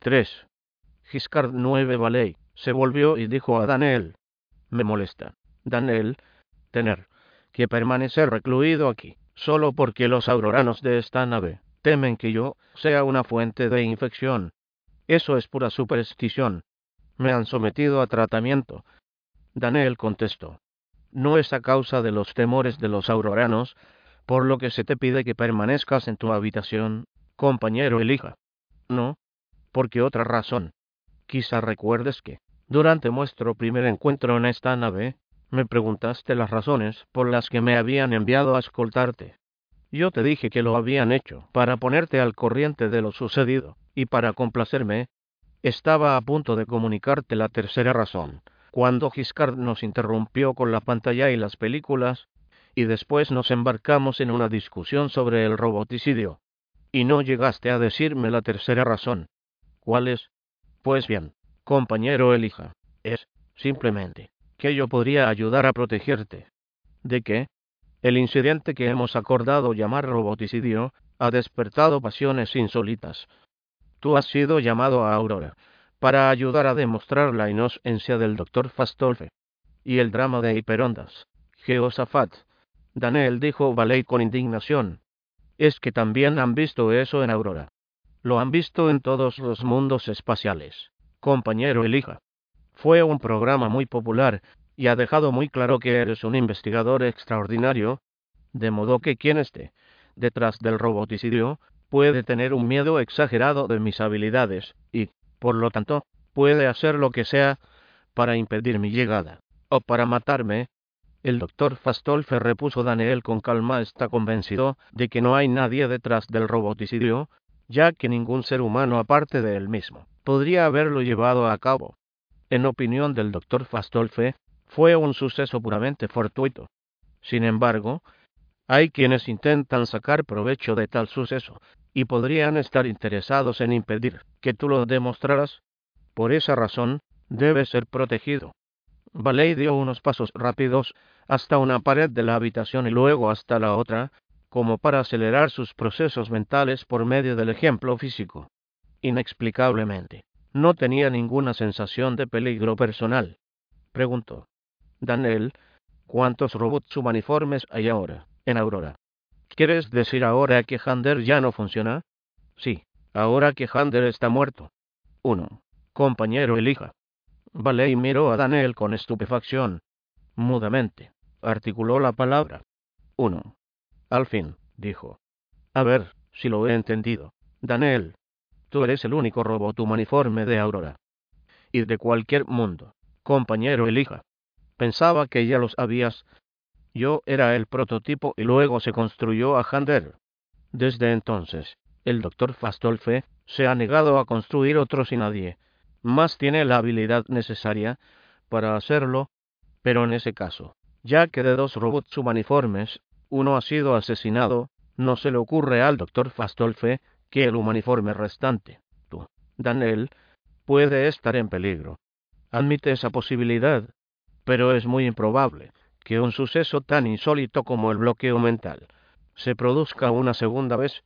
3. Giscard 9 Valley se volvió y dijo a Daniel, me molesta, Daniel, tener que permanecer recluido aquí, solo porque los auroranos de esta nave temen que yo sea una fuente de infección. Eso es pura superstición. Me han sometido a tratamiento. Daniel contestó, no es a causa de los temores de los auroranos, por lo que se te pide que permanezcas en tu habitación, compañero elija. No, porque otra razón. Quizá recuerdes que, durante nuestro primer encuentro en esta nave, me preguntaste las razones por las que me habían enviado a escoltarte. Yo te dije que lo habían hecho para ponerte al corriente de lo sucedido, y para complacerme. Estaba a punto de comunicarte la tercera razón, cuando Giscard nos interrumpió con la pantalla y las películas, y después nos embarcamos en una discusión sobre el roboticidio. Y no llegaste a decirme la tercera razón. ¿Cuál es? Pues bien, compañero elija, es, simplemente, que yo podría ayudar a protegerte. ¿De qué? El incidente que hemos acordado llamar roboticidio ha despertado pasiones insólitas. Tú has sido llamado a Aurora para ayudar a demostrar la inocencia del doctor Fastolfe y el drama de Hiperondas. Jeosafat. Daniel dijo Valet con indignación. Es que también han visto eso en Aurora. Lo han visto en todos los mundos espaciales. Compañero Elija. Fue un programa muy popular y ha dejado muy claro que eres un investigador extraordinario, de modo que quien esté detrás del roboticidio puede tener un miedo exagerado de mis habilidades y, por lo tanto, puede hacer lo que sea para impedir mi llegada, o para matarme. El doctor Fastolfe repuso Daniel con calma está convencido de que no hay nadie detrás del roboticidio, ya que ningún ser humano aparte de él mismo podría haberlo llevado a cabo. En opinión del doctor Fastolfe, fue un suceso puramente fortuito. Sin embargo, hay quienes intentan sacar provecho de tal suceso, y podrían estar interesados en impedir que tú lo demostraras. Por esa razón, debe ser protegido. Valey dio unos pasos rápidos hasta una pared de la habitación y luego hasta la otra, como para acelerar sus procesos mentales por medio del ejemplo físico. Inexplicablemente, no tenía ninguna sensación de peligro personal. Preguntó. Daniel, ¿cuántos robots humaniformes hay ahora, en Aurora? ¿Quieres decir ahora que Hander ya no funciona? Sí, ahora que Hander está muerto. Uno. Compañero elija. Valey miró a Daniel con estupefacción. Mudamente, articuló la palabra. Uno. Al fin, dijo. A ver, si lo he entendido. Daniel, tú eres el único robot humaniforme de Aurora. Y de cualquier mundo. Compañero elija. Pensaba que ya los habías. Yo era el prototipo y luego se construyó a Hander. Desde entonces, el doctor Fastolfe se ha negado a construir otro sin nadie. Más tiene la habilidad necesaria para hacerlo, pero en ese caso, ya que de dos robots humaniformes, uno ha sido asesinado, no se le ocurre al doctor Fastolfe que el humaniforme restante, tú, Daniel, puede estar en peligro. Admite esa posibilidad pero es muy improbable que un suceso tan insólito como el bloqueo mental se produzca una segunda vez.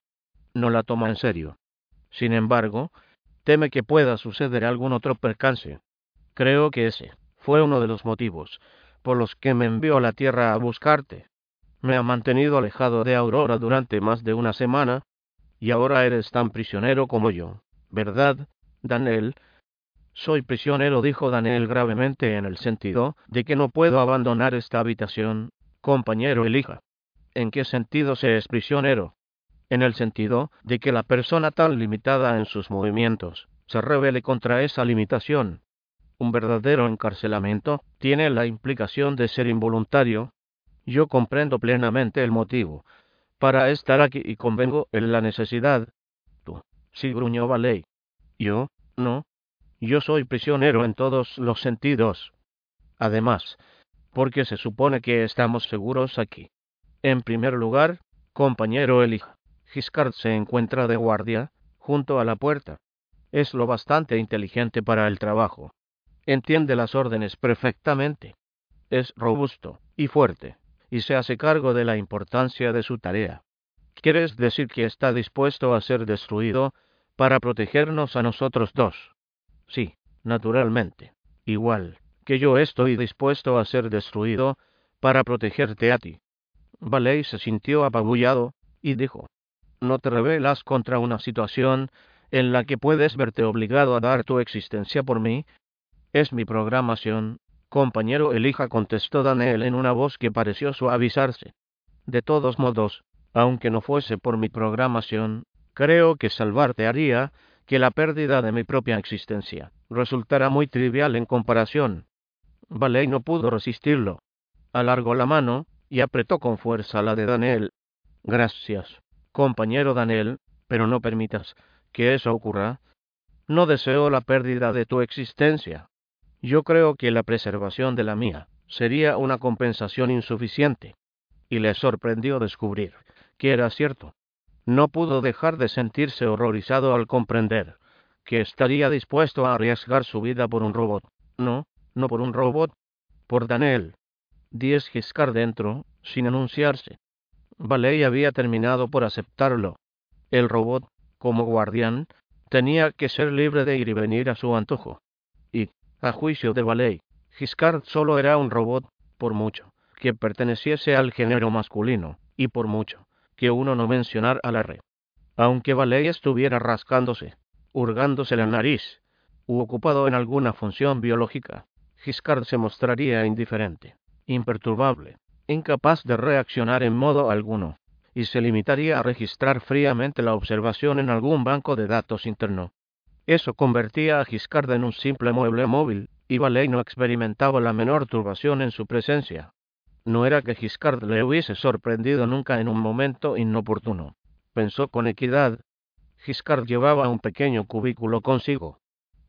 No la toma en serio. Sin embargo, teme que pueda suceder algún otro percance. Creo que ese fue uno de los motivos por los que me envió a la Tierra a buscarte. Me ha mantenido alejado de Aurora durante más de una semana, y ahora eres tan prisionero como yo, ¿verdad, Daniel? Soy prisionero, dijo Daniel gravemente en el sentido de que no puedo abandonar esta habitación, compañero elija. ¿En qué sentido se es prisionero? En el sentido de que la persona tan limitada en sus movimientos se revele contra esa limitación. Un verdadero encarcelamiento tiene la implicación de ser involuntario. Yo comprendo plenamente el motivo para estar aquí y convengo en la necesidad. Tú, sí gruñó Valey. Yo, no, yo soy prisionero en todos los sentidos. Además, porque se supone que estamos seguros aquí. En primer lugar, compañero Elija, Giscard se encuentra de guardia, junto a la puerta. Es lo bastante inteligente para el trabajo. Entiende las órdenes perfectamente. Es robusto y fuerte, y se hace cargo de la importancia de su tarea. ¿Quieres decir que está dispuesto a ser destruido para protegernos a nosotros dos. Sí, naturalmente. Igual que yo estoy dispuesto a ser destruido para protegerte a ti. Valey se sintió apabullado y dijo, no te rebelas contra una situación en la que puedes verte obligado a dar tu existencia por mí. Es mi programación, compañero Elija contestó Daniel en una voz que pareció suavizarse. De todos modos, aunque no fuese por mi programación, creo que salvarte haría que la pérdida de mi propia existencia resultara muy trivial en comparación. Valey no pudo resistirlo. Alargó la mano y apretó con fuerza la de Daniel. Gracias, compañero Daniel, pero no permitas que eso ocurra. No deseo la pérdida de tu existencia. Yo creo que la preservación de la mía sería una compensación insuficiente. Y le sorprendió descubrir que era cierto. No pudo dejar de sentirse horrorizado al comprender que estaría dispuesto a arriesgar su vida por un robot. No, no por un robot, por Daniel. Diez Giscard dentro, sin anunciarse. Valey había terminado por aceptarlo. El robot, como guardián, tenía que ser libre de ir y venir a su antojo. Y, a juicio de Valey, Giscard solo era un robot, por mucho, que perteneciese al género masculino, y por mucho, que uno no mencionara a la red. Aunque Valey estuviera rascándose, hurgándose la nariz, u ocupado en alguna función biológica, Giscard se mostraría indiferente, imperturbable, incapaz de reaccionar en modo alguno, y se limitaría a registrar fríamente la observación en algún banco de datos interno. Eso convertía a Giscard en un simple mueble móvil, y Valey no experimentaba la menor turbación en su presencia. No era que Giscard le hubiese sorprendido nunca en un momento inoportuno. Pensó con equidad, Giscard llevaba un pequeño cubículo consigo.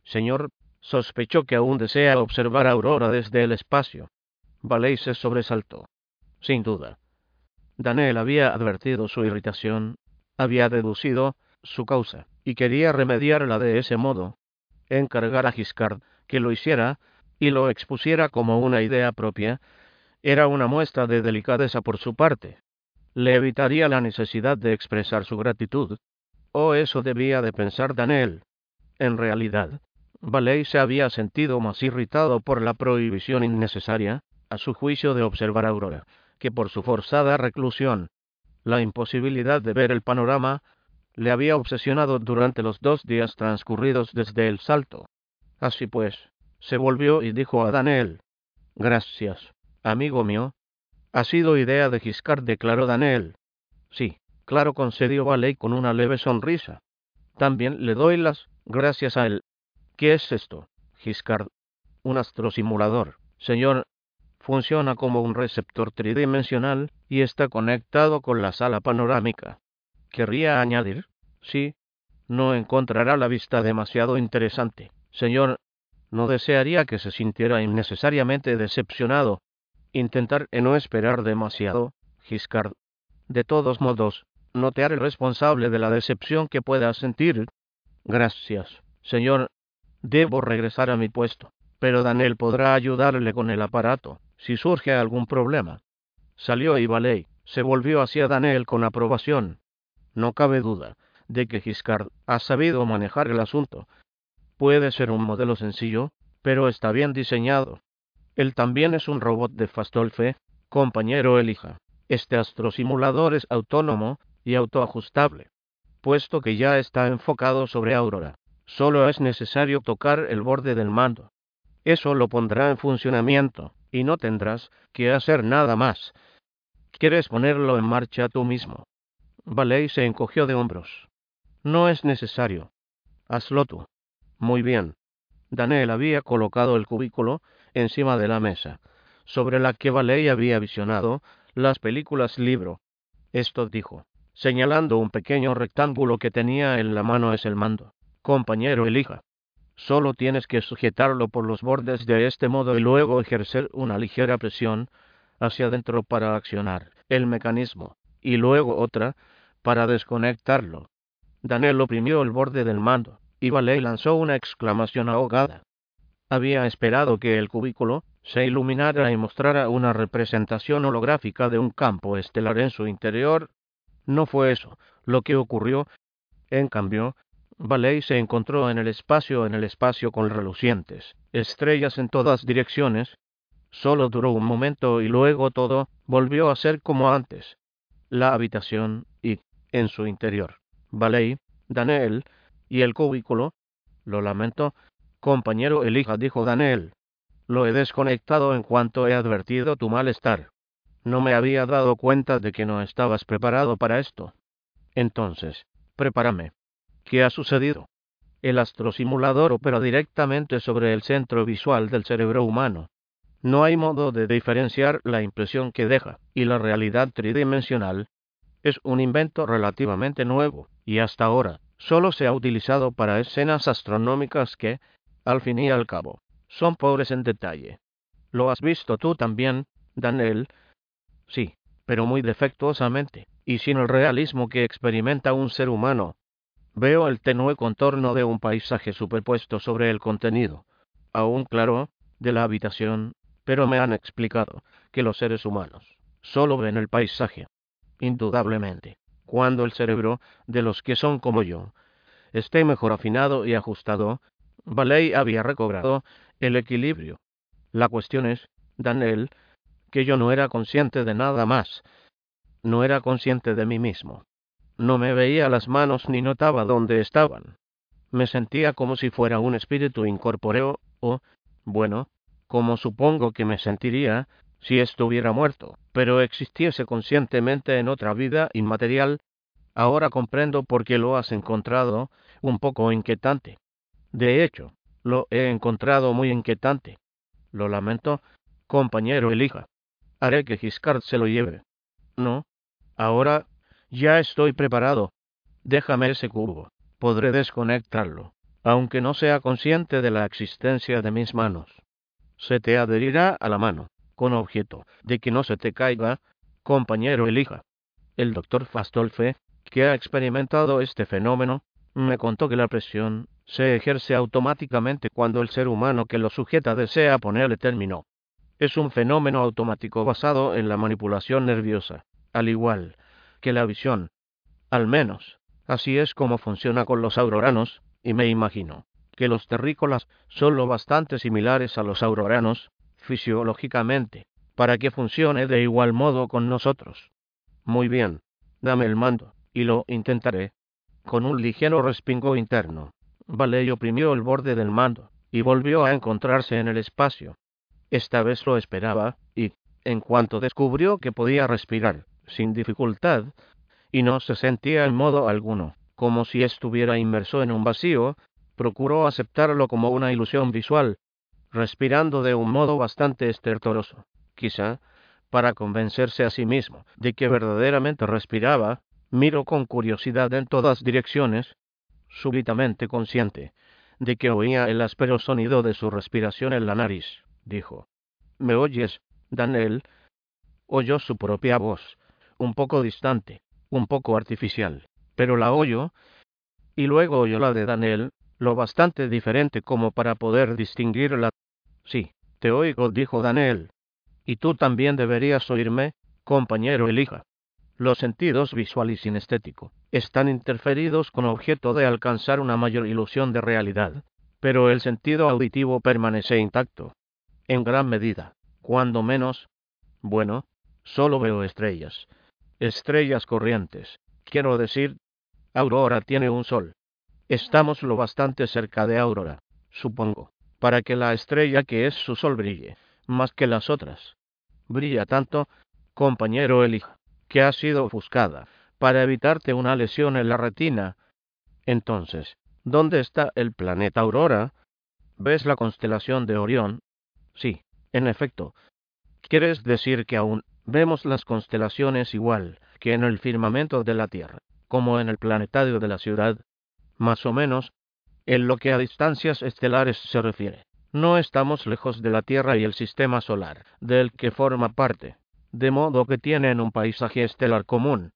Señor, sospechó que aún desea observar a Aurora desde el espacio. Valey se sobresaltó. Sin duda. Daniel había advertido su irritación, había deducido su causa, y quería remediarla de ese modo. Encargar a Giscard que lo hiciera y lo expusiera como una idea propia era una muestra de delicadeza por su parte. Le evitaría la necesidad de expresar su gratitud, o eso debía de pensar Daniel. En realidad, Valey se había sentido más irritado por la prohibición innecesaria, a su juicio de observar a Aurora, que por su forzada reclusión. La imposibilidad de ver el panorama le había obsesionado durante los dos días transcurridos desde el salto. Así pues, se volvió y dijo a Daniel, Gracias, amigo mío. Ha sido idea de Giscard, declaró Daniel. Sí, Claro, concedió Valey con una leve sonrisa. También le doy las gracias a él. ¿Qué es esto, Giscard? Un astrosimulador. Señor, funciona como un receptor tridimensional y está conectado con la sala panorámica. ¿Querría añadir? Sí. No encontrará la vista demasiado interesante. Señor, no desearía que se sintiera innecesariamente decepcionado. Intentar no esperar demasiado, Giscard. De todos modos, no te haré responsable de la decepción que puedas sentir. Gracias, señor. Debo regresar a mi puesto, pero Daniel podrá ayudarle con el aparato, si surge algún problema. Salió y Valey se volvió hacia Daniel con aprobación. No cabe duda de que Giscard ha sabido manejar el asunto. Puede ser un modelo sencillo, pero está bien diseñado. Él también es un robot de Fastolfe, compañero Elija. Este astrosimulador es autónomo y autoajustable, puesto que ya está enfocado sobre Aurora. Solo es necesario tocar el borde del mando. Eso lo pondrá en funcionamiento, y no tendrás que hacer nada más. ¿Quieres ponerlo en marcha tú mismo? Se encogió de hombros. No es necesario. Hazlo tú. Muy bien. Daniel había colocado el cubículo encima de la mesa, sobre la que Valey había visionado las películas libro. Esto dijo señalando un pequeño rectángulo que tenía en la mano es el mando. Compañero, elija. Solo tienes que sujetarlo por los bordes de este modo y luego ejercer una ligera presión hacia adentro para accionar el mecanismo, y luego otra para desconectarlo. Daniel oprimió el borde del mando, y Valey lanzó una exclamación ahogada. Había esperado que el cubículo se iluminara y mostrara una representación holográfica de un campo estelar en su interior no fue eso lo que ocurrió. En cambio, Ballet se encontró en el espacio, en el espacio con relucientes estrellas en todas direcciones. Solo duró un momento y luego todo volvió a ser como antes. La habitación y, en su interior, Ballet, Daniel y el cubículo. Lo lamento, compañero Elija, dijo Daniel. Lo he desconectado en cuanto he advertido tu malestar. No me había dado cuenta de que no estabas preparado para esto. Entonces, prepárame. ¿Qué ha sucedido? El astrosimulador opera directamente sobre el centro visual del cerebro humano. No hay modo de diferenciar la impresión que deja, y la realidad tridimensional es un invento relativamente nuevo, y hasta ahora solo se ha utilizado para escenas astronómicas que, al fin y al cabo, son pobres en detalle. ¿Lo has visto tú también, Daniel? Sí, pero muy defectuosamente, y sin el realismo que experimenta un ser humano. Veo el tenue contorno de un paisaje superpuesto sobre el contenido, aún claro, de la habitación, pero me han explicado que los seres humanos solo ven el paisaje. Indudablemente, cuando el cerebro de los que son como yo esté mejor afinado y ajustado, Baley había recobrado el equilibrio. La cuestión es, Daniel, que yo no era consciente de nada más. No era consciente de mí mismo. No me veía las manos ni notaba dónde estaban. Me sentía como si fuera un espíritu incorpóreo, o, bueno, como supongo que me sentiría si estuviera muerto, pero existiese conscientemente en otra vida inmaterial. Ahora comprendo por qué lo has encontrado un poco inquietante. De hecho, lo he encontrado muy inquietante. Lo lamento, compañero Elija. Haré que Giscard se lo lleve. No. Ahora ya estoy preparado. Déjame ese cubo. Podré desconectarlo, aunque no sea consciente de la existencia de mis manos. Se te adherirá a la mano, con objeto de que no se te caiga, compañero elija. El doctor Fastolfe, que ha experimentado este fenómeno, me contó que la presión se ejerce automáticamente cuando el ser humano que lo sujeta desea ponerle término. Es un fenómeno automático basado en la manipulación nerviosa, al igual que la visión. Al menos, así es como funciona con los auroranos, y me imagino que los terrícolas son lo bastante similares a los auroranos, fisiológicamente, para que funcione de igual modo con nosotros. Muy bien, dame el mando, y lo intentaré. Con un ligero respingo interno, Valey oprimió el borde del mando, y volvió a encontrarse en el espacio. Esta vez lo esperaba, y, en cuanto descubrió que podía respirar, sin dificultad, y no se sentía en modo alguno, como si estuviera inmerso en un vacío, procuró aceptarlo como una ilusión visual, respirando de un modo bastante estertoroso, quizá, para convencerse a sí mismo de que verdaderamente respiraba, miró con curiosidad en todas direcciones, súbitamente consciente de que oía el áspero sonido de su respiración en la nariz, dijo. ¿Me oyes, Daniel? Oyó su propia voz, un poco distante, un poco artificial, pero la oyó, y luego oyó la de Daniel, lo bastante diferente como para poder distinguirla. Sí, te oigo, dijo Daniel. Y tú también deberías oírme, compañero Elija. Los sentidos visual y sinestético están interferidos con objeto de alcanzar una mayor ilusión de realidad, pero el sentido auditivo permanece intacto. En gran medida, cuando menos, bueno, solo veo estrellas. Estrellas corrientes. Quiero decir, Aurora tiene un sol. Estamos lo bastante cerca de Aurora, supongo, para que la estrella que es su sol brille, más que las otras. Brilla tanto, compañero Elija, que ha sido ofuscada, para evitarte una lesión en la retina. Entonces, ¿dónde está el planeta Aurora? ¿Ves la constelación de Orión? Sí, en efecto. ¿Quieres decir que aún vemos las constelaciones igual que en el firmamento de la Tierra, como en el planetario de la ciudad? Más o menos, en lo que a distancias estelares se refiere. No estamos lejos de la Tierra y el sistema solar, del que forma parte, de modo que tienen un paisaje estelar común.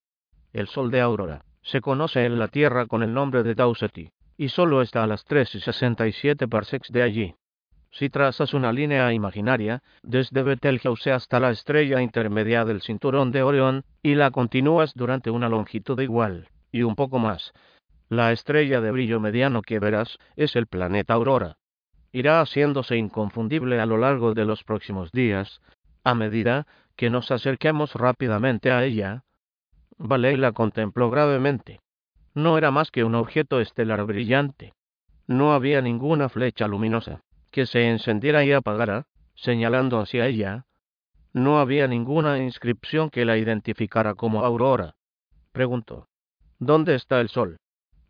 El Sol de Aurora se conoce en la Tierra con el nombre de Tauseti, y solo está a las 3 y 67 parsecs de allí. Si trazas una línea imaginaria, desde Betelgeuse hasta la estrella intermedia del cinturón de Orión, y la continúas durante una longitud igual, y un poco más, La estrella de brillo mediano que verás es el planeta Aurora. Irá haciéndose inconfundible a lo largo de los próximos días, a medida que nos acerquemos rápidamente a ella. Valey la contempló gravemente. No era más que un objeto estelar brillante. No había ninguna flecha luminosa que se encendiera y apagara, señalando hacia ella. No había ninguna inscripción que la identificara como aurora. Preguntó. ¿Dónde está el sol?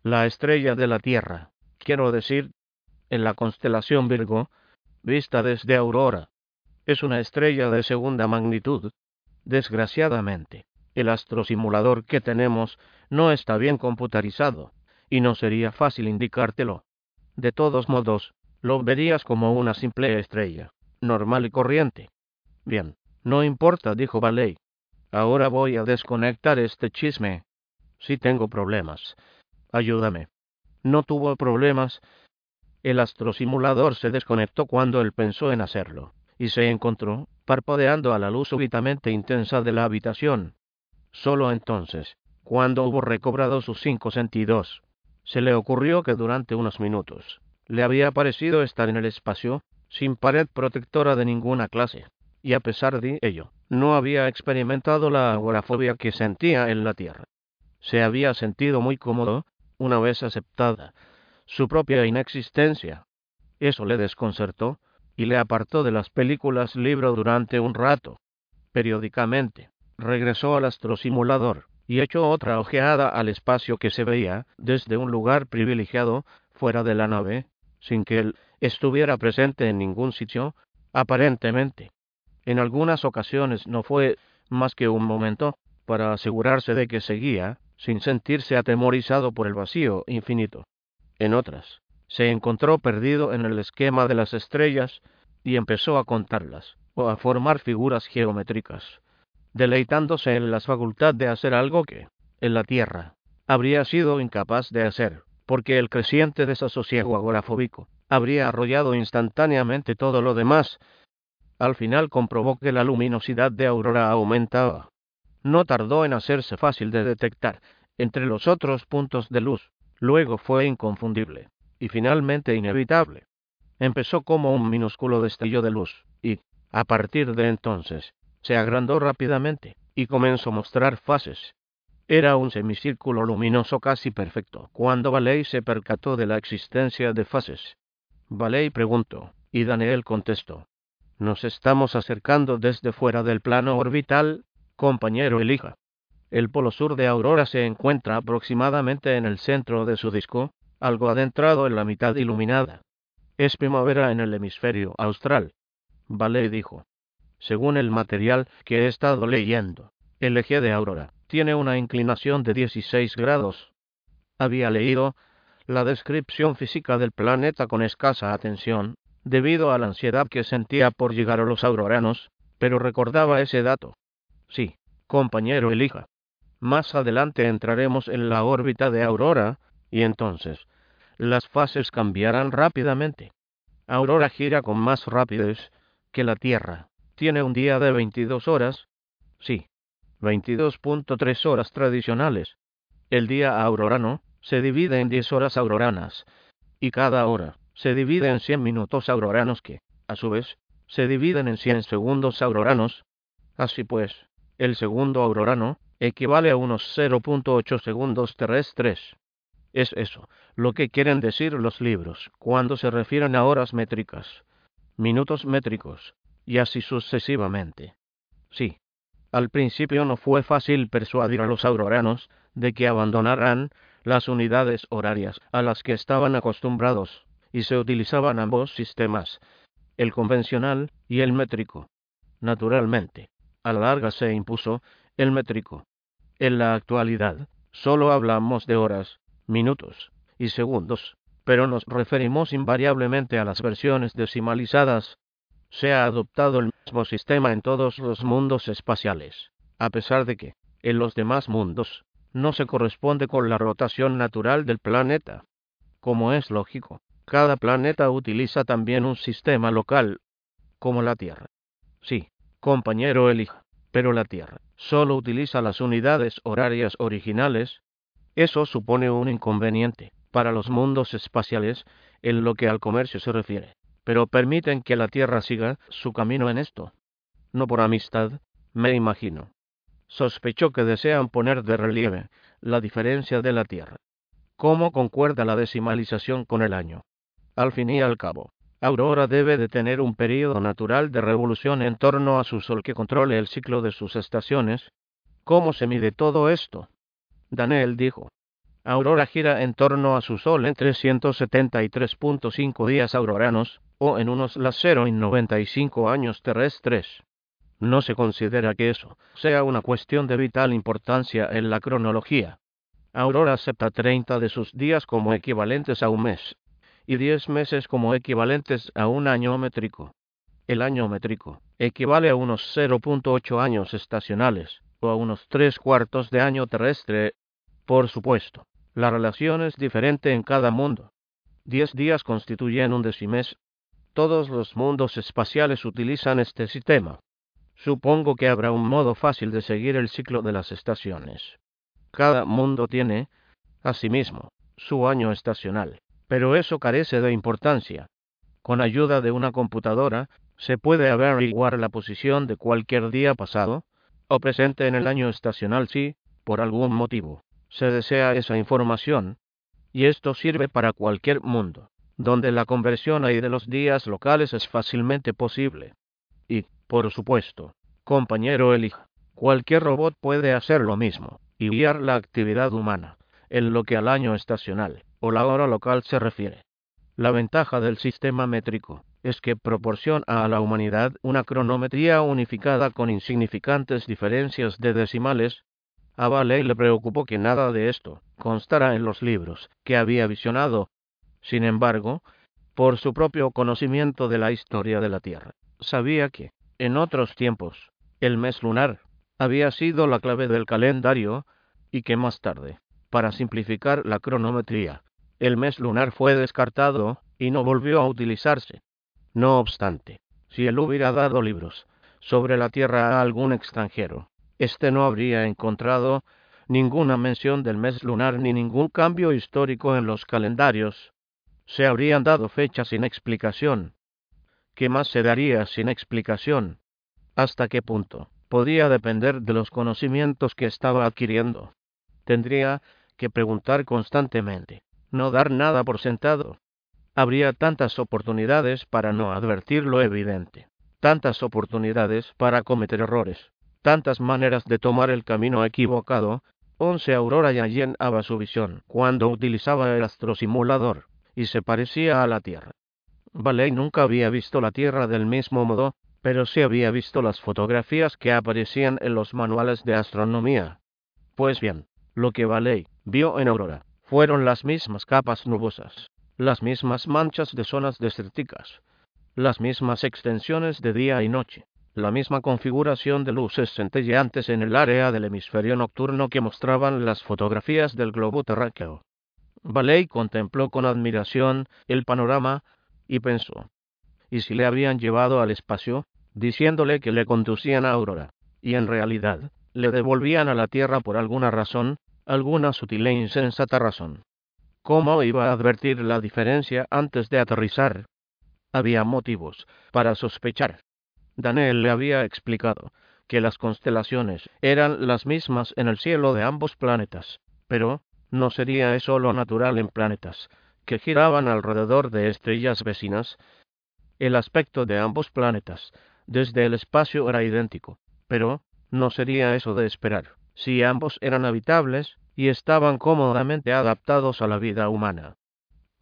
La estrella de la Tierra, quiero decir, en la constelación Virgo, vista desde Aurora. Es una estrella de segunda magnitud. Desgraciadamente, el astrosimulador que tenemos no está bien computarizado, y no sería fácil indicártelo. De todos modos, lo verías como una simple estrella, normal y corriente. Bien, no importa, dijo Baley. Ahora voy a desconectar este chisme. Si tengo problemas. Ayúdame. No tuvo problemas. El astrosimulador se desconectó cuando él pensó en hacerlo, y se encontró, parpadeando a la luz súbitamente intensa de la habitación. Solo entonces, cuando hubo recobrado sus cinco sentidos, se le ocurrió que durante unos minutos le había parecido estar en el espacio, sin pared protectora de ninguna clase, y a pesar de ello, no había experimentado la agorafobia que sentía en la Tierra. Se había sentido muy cómodo, una vez aceptada, su propia inexistencia. Eso le desconcertó, y le apartó de las películas libro durante un rato. Periódicamente, regresó al astrosimulador, y echó otra ojeada al espacio que se veía desde un lugar privilegiado fuera de la nave, sin que él estuviera presente en ningún sitio, aparentemente. En algunas ocasiones no fue más que un momento para asegurarse de que seguía, sin sentirse atemorizado por el vacío infinito. En otras, se encontró perdido en el esquema de las estrellas y empezó a contarlas, o a formar figuras geométricas, deleitándose en la facultad de hacer algo que, en la Tierra, habría sido incapaz de hacer, porque el creciente desasosiego agorafóbico habría arrollado instantáneamente todo lo demás. Al final comprobó que la luminosidad de Aurora aumentaba. No tardó en hacerse fácil de detectar entre los otros puntos de luz, luego fue inconfundible, y finalmente inevitable. Empezó como un minúsculo destello de luz, y, a partir de entonces, se agrandó rápidamente, y comenzó a mostrar fases. Era un semicírculo luminoso casi perfecto, cuando Valey se percató de la existencia de fases. Valey preguntó, y Daniel contestó. Nos estamos acercando desde fuera del plano orbital, compañero Elija. El polo sur de Aurora se encuentra aproximadamente en el centro de su disco, algo adentrado en la mitad iluminada. Es primavera en el hemisferio austral. Valey dijo. Según el material que he estado leyendo, el eje de Aurora tiene una inclinación de 16 grados. Había leído la descripción física del planeta con escasa atención, debido a la ansiedad que sentía por llegar a los auroranos, pero recordaba ese dato. Sí, compañero Elija. Más adelante entraremos en la órbita de Aurora, y entonces las fases cambiarán rápidamente. Aurora gira con más rapidez que la Tierra. Tiene un día de 22 horas. Sí, 22.3 horas tradicionales. El día aurorano se divide en 10 horas auroranas, y cada hora se divide en 100 minutos auroranos que, a su vez, se dividen en 100 segundos auroranos. Así pues, el segundo aurorano equivale a unos 0.8 segundos terrestres. Es eso, lo que quieren decir los libros cuando se refieren a horas métricas, minutos métricos, y así sucesivamente. Sí, al principio no fue fácil persuadir a los auroranos de que abandonaran las unidades horarias a las que estaban acostumbrados, y se utilizaban ambos sistemas, el convencional y el métrico. Naturalmente, a la larga se impuso el métrico. En la actualidad, solo hablamos de horas, minutos y segundos, pero nos referimos invariablemente a las versiones decimalizadas. Se ha adoptado el mismo sistema en todos los mundos espaciales, a pesar de que, en los demás mundos, no se corresponde con la rotación natural del planeta. Como es lógico, cada planeta utiliza también un sistema local, como la Tierra. Sí, compañero Elija, pero la Tierra solo utiliza las unidades horarias originales. Eso supone un inconveniente para los mundos espaciales en lo que al comercio se refiere, pero permiten que la Tierra siga su camino en esto. No por amistad, me imagino. Sospecho que desean poner de relieve la diferencia de la Tierra. ¿Cómo concuerda la decimalización con el año? Al fin y al cabo, Aurora debe de tener un periodo natural de revolución en torno a su Sol que controle el ciclo de sus estaciones. ¿Cómo se mide todo esto? Daniel dijo. Aurora gira en torno a su Sol en 373.5 días auroranos, o en unos las 0 y 95 años terrestres. No se considera que eso sea una cuestión de vital importancia en la cronología. Aurora acepta 30 de sus días como equivalentes a un mes, y 10 meses como equivalentes a un año métrico. El año métrico equivale a unos 0.8 años estacionales, o a unos tres cuartos de año terrestre. Por supuesto, la relación es diferente en cada mundo. Diez días constituyen un decimés. Todos los mundos espaciales utilizan este sistema. Supongo que habrá un modo fácil de seguir el ciclo de las estaciones. Cada mundo tiene, asimismo, su año estacional, pero eso carece de importancia. Con ayuda de una computadora, se puede averiguar la posición de cualquier día pasado o presente en el año estacional si, por algún motivo, se desea esa información, y esto sirve para cualquier mundo, donde la conversión ahí de los días locales es fácilmente posible. Y, por supuesto, compañero elija, cualquier robot puede hacer lo mismo, y guiar la actividad humana, en lo que al año estacional o la hora local se refiere. La ventaja del sistema métrico es que proporciona a la humanidad una cronometría unificada con insignificantes diferencias de decimales a Valley le preocupó que nada de esto constara en los libros que había visionado. Sin embargo, por su propio conocimiento de la historia de la Tierra, sabía que, en otros tiempos, el mes lunar había sido la clave del calendario y que más tarde, para simplificar la cronometría, el mes lunar fue descartado y no volvió a utilizarse. No obstante, si él hubiera dado libros sobre la Tierra a algún extranjero, este no habría encontrado ninguna mención del mes lunar ni ningún cambio histórico en los calendarios. Se habrían dado fechas sin explicación. ¿Qué más se daría sin explicación? ¿Hasta qué punto? Podía depender de los conocimientos que estaba adquiriendo. Tendría que preguntar constantemente, no dar nada por sentado. Habría tantas oportunidades para no advertir lo evidente, tantas oportunidades para cometer errores tantas maneras de tomar el camino equivocado, Once Aurora ya llenaba su visión cuando utilizaba el astrosimulador, y se parecía a la Tierra. Valley nunca había visto la Tierra del mismo modo, pero sí había visto las fotografías que aparecían en los manuales de astronomía. Pues bien, lo que Valley vio en Aurora fueron las mismas capas nubosas, las mismas manchas de zonas desérticas, las mismas extensiones de día y noche, la misma configuración de luces centelleantes en el área del hemisferio nocturno que mostraban las fotografías del globo terráqueo. Valley contempló con admiración el panorama y pensó, ¿y si le habían llevado al espacio, diciéndole que le conducían a Aurora, y en realidad le devolvían a la Tierra por alguna razón, alguna sutil e insensata razón? ¿Cómo iba a advertir la diferencia antes de aterrizar? Había motivos para sospechar Daniel le había explicado que las constelaciones eran las mismas en el cielo de ambos planetas, pero no sería eso lo natural en planetas que giraban alrededor de estrellas vecinas. El aspecto de ambos planetas desde el espacio era idéntico, pero no sería eso de esperar, si ambos eran habitables y estaban cómodamente adaptados a la vida humana.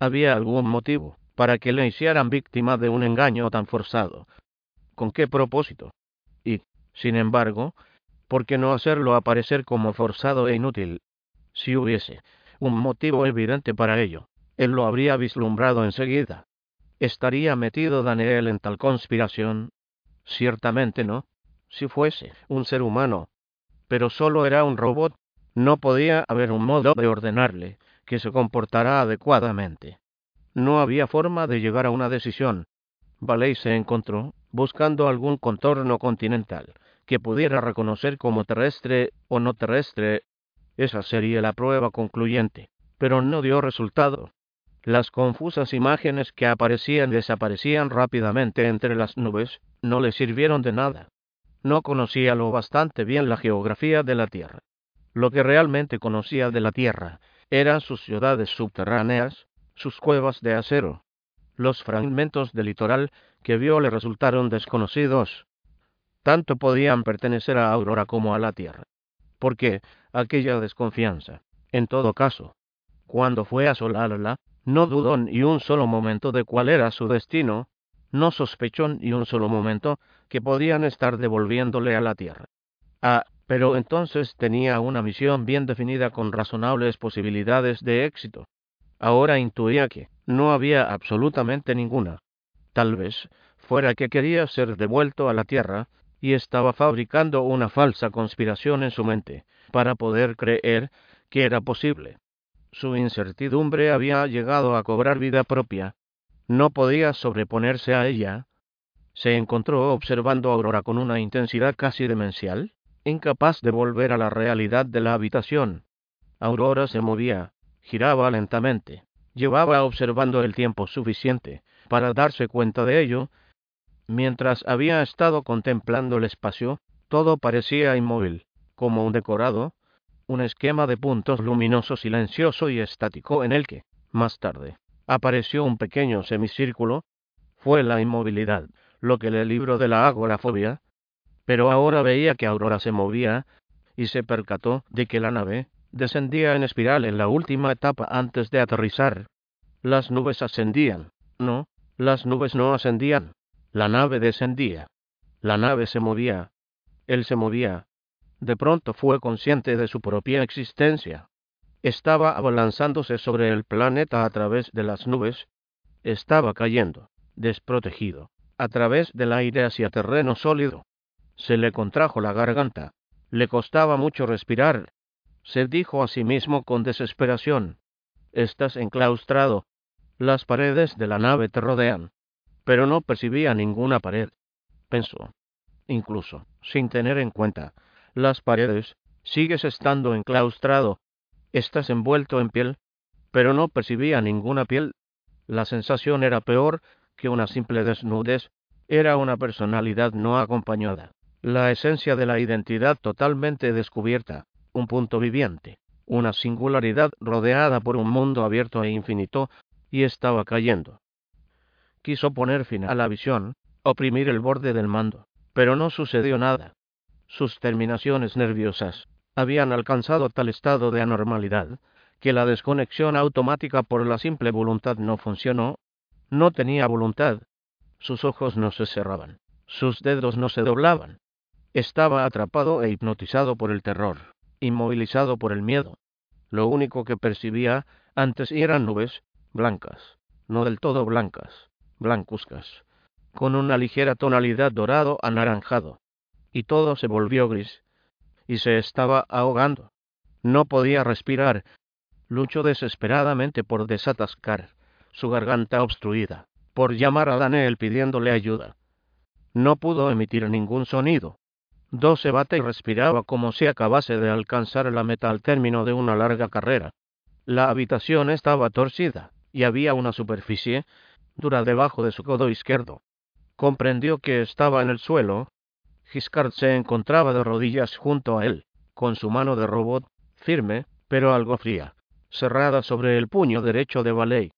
Había algún motivo para que le hicieran víctima de un engaño tan forzado, ¿Con qué propósito? Y, sin embargo, ¿por qué no hacerlo aparecer como forzado e inútil? Si hubiese un motivo evidente para ello, él lo habría vislumbrado enseguida. ¿Estaría metido Daniel en tal conspiración? Ciertamente no. Si fuese un ser humano, pero solo era un robot, no podía haber un modo de ordenarle que se comportara adecuadamente. No había forma de llegar a una decisión. Valey se encontró buscando algún contorno continental que pudiera reconocer como terrestre o no terrestre. Esa sería la prueba concluyente, pero no dio resultado. Las confusas imágenes que aparecían desaparecían rápidamente entre las nubes no le sirvieron de nada. No conocía lo bastante bien la geografía de la Tierra. Lo que realmente conocía de la Tierra eran sus ciudades subterráneas, sus cuevas de acero. Los fragmentos del litoral que vio le resultaron desconocidos. Tanto podían pertenecer a Aurora como a la Tierra. ¿Por qué aquella desconfianza? En todo caso, cuando fue a solarla, no dudó ni un solo momento de cuál era su destino, no sospechó ni un solo momento que podían estar devolviéndole a la Tierra. Ah, pero entonces tenía una misión bien definida con razonables posibilidades de éxito. Ahora intuía que no había absolutamente ninguna. Tal vez fuera que quería ser devuelto a la Tierra y estaba fabricando una falsa conspiración en su mente para poder creer que era posible. Su incertidumbre había llegado a cobrar vida propia. No podía sobreponerse a ella. Se encontró observando a Aurora con una intensidad casi demencial, incapaz de volver a la realidad de la habitación. Aurora se movía, giraba lentamente, llevaba observando el tiempo suficiente para darse cuenta de ello. Mientras había estado contemplando el espacio, todo parecía inmóvil, como un decorado, un esquema de puntos luminoso silencioso y estático en el que, más tarde, apareció un pequeño semicírculo, fue la inmovilidad, lo que le libró de la agorafobia, pero ahora veía que Aurora se movía, y se percató de que la nave descendía en espiral en la última etapa antes de aterrizar. Las nubes ascendían, no, las nubes no ascendían, la nave descendía, la nave se movía, él se movía, de pronto fue consciente de su propia existencia. Estaba abalanzándose sobre el planeta a través de las nubes. Estaba cayendo, desprotegido, a través del aire hacia terreno sólido. Se le contrajo la garganta. Le costaba mucho respirar. Se dijo a sí mismo con desesperación. Estás enclaustrado. Las paredes de la nave te rodean. Pero no percibía ninguna pared. Pensó. Incluso, sin tener en cuenta las paredes, sigues estando enclaustrado, estás envuelto en piel, pero no percibía ninguna piel. La sensación era peor que una simple desnudez, era una personalidad no acompañada, la esencia de la identidad totalmente descubierta, un punto viviente, una singularidad rodeada por un mundo abierto e infinito, y estaba cayendo. Quiso poner fin a la visión, oprimir el borde del mando, pero no sucedió nada. Sus terminaciones nerviosas habían alcanzado tal estado de anormalidad que la desconexión automática por la simple voluntad no funcionó. No tenía voluntad. Sus ojos no se cerraban. Sus dedos no se doblaban. Estaba atrapado e hipnotizado por el terror, inmovilizado por el miedo. Lo único que percibía antes eran nubes, blancas, no del todo blancas, blancuzcas, con una ligera tonalidad dorado anaranjado y todo se volvió gris, y se estaba ahogando. No podía respirar. Luchó desesperadamente por desatascar su garganta obstruida, por llamar a Daniel pidiéndole ayuda. No pudo emitir ningún sonido. Doce bate y respiraba como si acabase de alcanzar la meta al término de una larga carrera. La habitación estaba torcida, y había una superficie dura debajo de su codo izquierdo. Comprendió que estaba en el suelo, Giscard se encontraba de rodillas junto a él, con su mano de robot, firme, pero algo fría, cerrada sobre el puño derecho de Valey.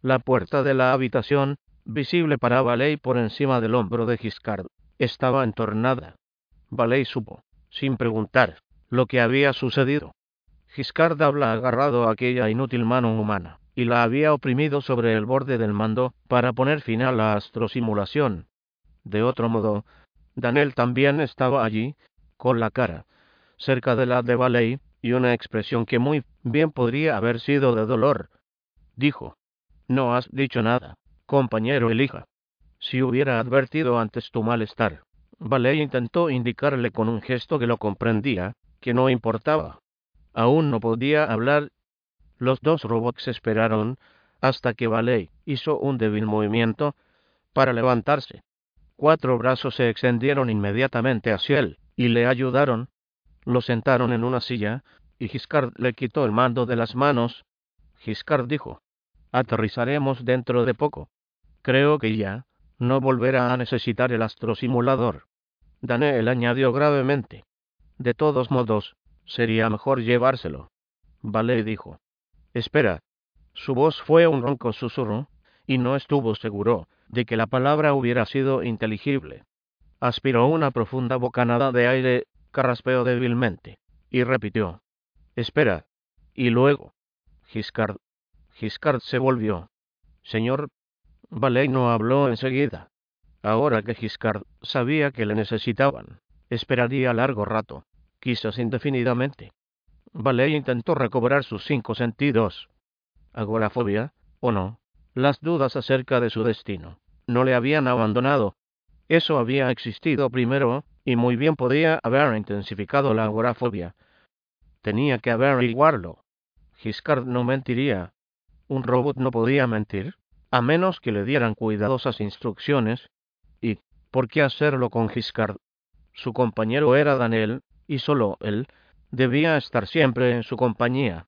La puerta de la habitación, visible para Valey por encima del hombro de Giscard, estaba entornada. Valey supo, sin preguntar, lo que había sucedido. Giscard habla agarrado a aquella inútil mano humana, y la había oprimido sobre el borde del mando para poner fin a la astrosimulación. De otro modo, Daniel también estaba allí, con la cara, cerca de la de Valey, y una expresión que muy bien podría haber sido de dolor. Dijo, No has dicho nada, compañero Elija. Si hubiera advertido antes tu malestar. Valey intentó indicarle con un gesto que lo comprendía, que no importaba. Aún no podía hablar. Los dos robots esperaron hasta que Valey hizo un débil movimiento para levantarse. Cuatro brazos se extendieron inmediatamente hacia él, y le ayudaron. Lo sentaron en una silla, y Giscard le quitó el mando de las manos. Giscard dijo, aterrizaremos dentro de poco. Creo que ya no volverá a necesitar el astrosimulador. Daniel añadió gravemente. De todos modos, sería mejor llevárselo. Vale dijo. Espera. Su voz fue un ronco susurro, y no estuvo seguro de que la palabra hubiera sido inteligible. Aspiró una profunda bocanada de aire, carraspeó débilmente, y repitió. Espera. Y luego. Giscard. Giscard se volvió. Señor. Valey no habló enseguida. Ahora que Giscard sabía que le necesitaban, esperaría largo rato, quizás indefinidamente. Valey intentó recobrar sus cinco sentidos. Agorafobia, o no, las dudas acerca de su destino no le habían abandonado. Eso había existido primero, y muy bien podía haber intensificado la agorafobia. Tenía que averiguarlo. Giscard no mentiría. Un robot no podía mentir, a menos que le dieran cuidadosas instrucciones. ¿Y por qué hacerlo con Giscard? Su compañero era Daniel, y solo él debía estar siempre en su compañía.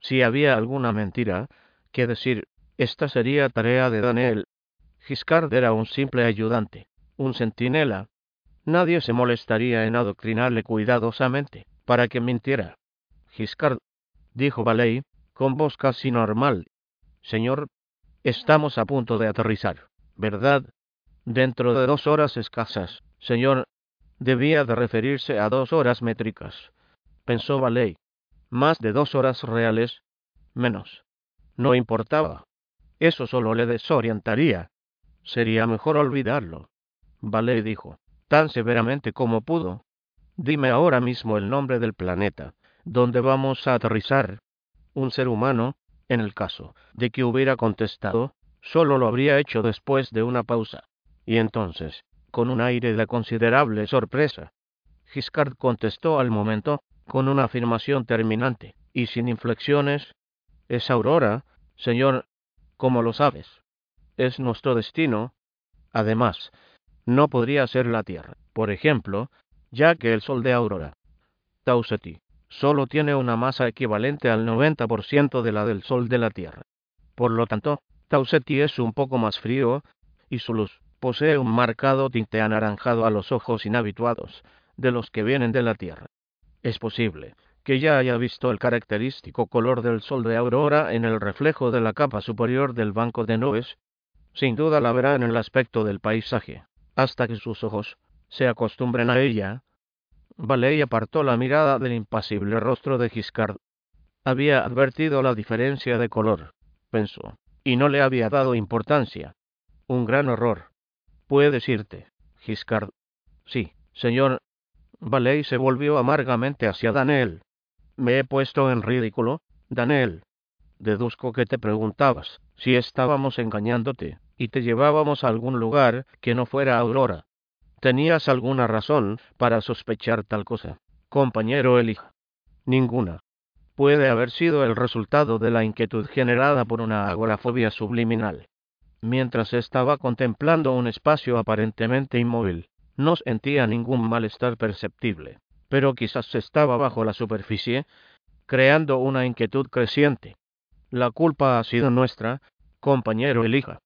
Si había alguna mentira, que decir, esta sería tarea de Daniel, Giscard era un simple ayudante, un centinela. Nadie se molestaría en adoctrinarle cuidadosamente, para que mintiera. Giscard, dijo Valey, con voz casi normal. Señor, estamos a punto de aterrizar, ¿verdad? Dentro de dos horas escasas, señor. Debía de referirse a dos horas métricas. Pensó Valey. Más de dos horas reales. Menos. No importaba. Eso solo le desorientaría. Sería mejor olvidarlo. Vale dijo, tan severamente como pudo. Dime ahora mismo el nombre del planeta, donde vamos a aterrizar. Un ser humano, en el caso de que hubiera contestado, solo lo habría hecho después de una pausa. Y entonces, con un aire de considerable sorpresa, Giscard contestó al momento, con una afirmación terminante, y sin inflexiones, es Aurora, señor, ¿cómo lo sabes? es nuestro destino. Además, no podría ser la Tierra, por ejemplo, ya que el Sol de Aurora, Tau Ceti, solo tiene una masa equivalente al 90% de la del Sol de la Tierra. Por lo tanto, Tau Ceti es un poco más frío, y su luz posee un marcado tinte anaranjado a los ojos inhabituados de los que vienen de la Tierra. Es posible que ya haya visto el característico color del Sol de Aurora en el reflejo de la capa superior del banco de nubes sin duda la verá en el aspecto del paisaje, hasta que sus ojos se acostumbren a ella. Valey apartó la mirada del impasible rostro de Giscard. Había advertido la diferencia de color, pensó, y no le había dado importancia. Un gran error. Puedes irte, Giscard. Sí, señor. Valey se volvió amargamente hacia Daniel. Me he puesto en ridículo, Daniel. Deduzco que te preguntabas si estábamos engañándote y te llevábamos a algún lugar que no fuera Aurora. ¿Tenías alguna razón para sospechar tal cosa, compañero Elija? Ninguna. Puede haber sido el resultado de la inquietud generada por una agorafobia subliminal. Mientras estaba contemplando un espacio aparentemente inmóvil, no sentía ningún malestar perceptible, pero quizás estaba bajo la superficie, creando una inquietud creciente. La culpa ha sido nuestra, compañero Elija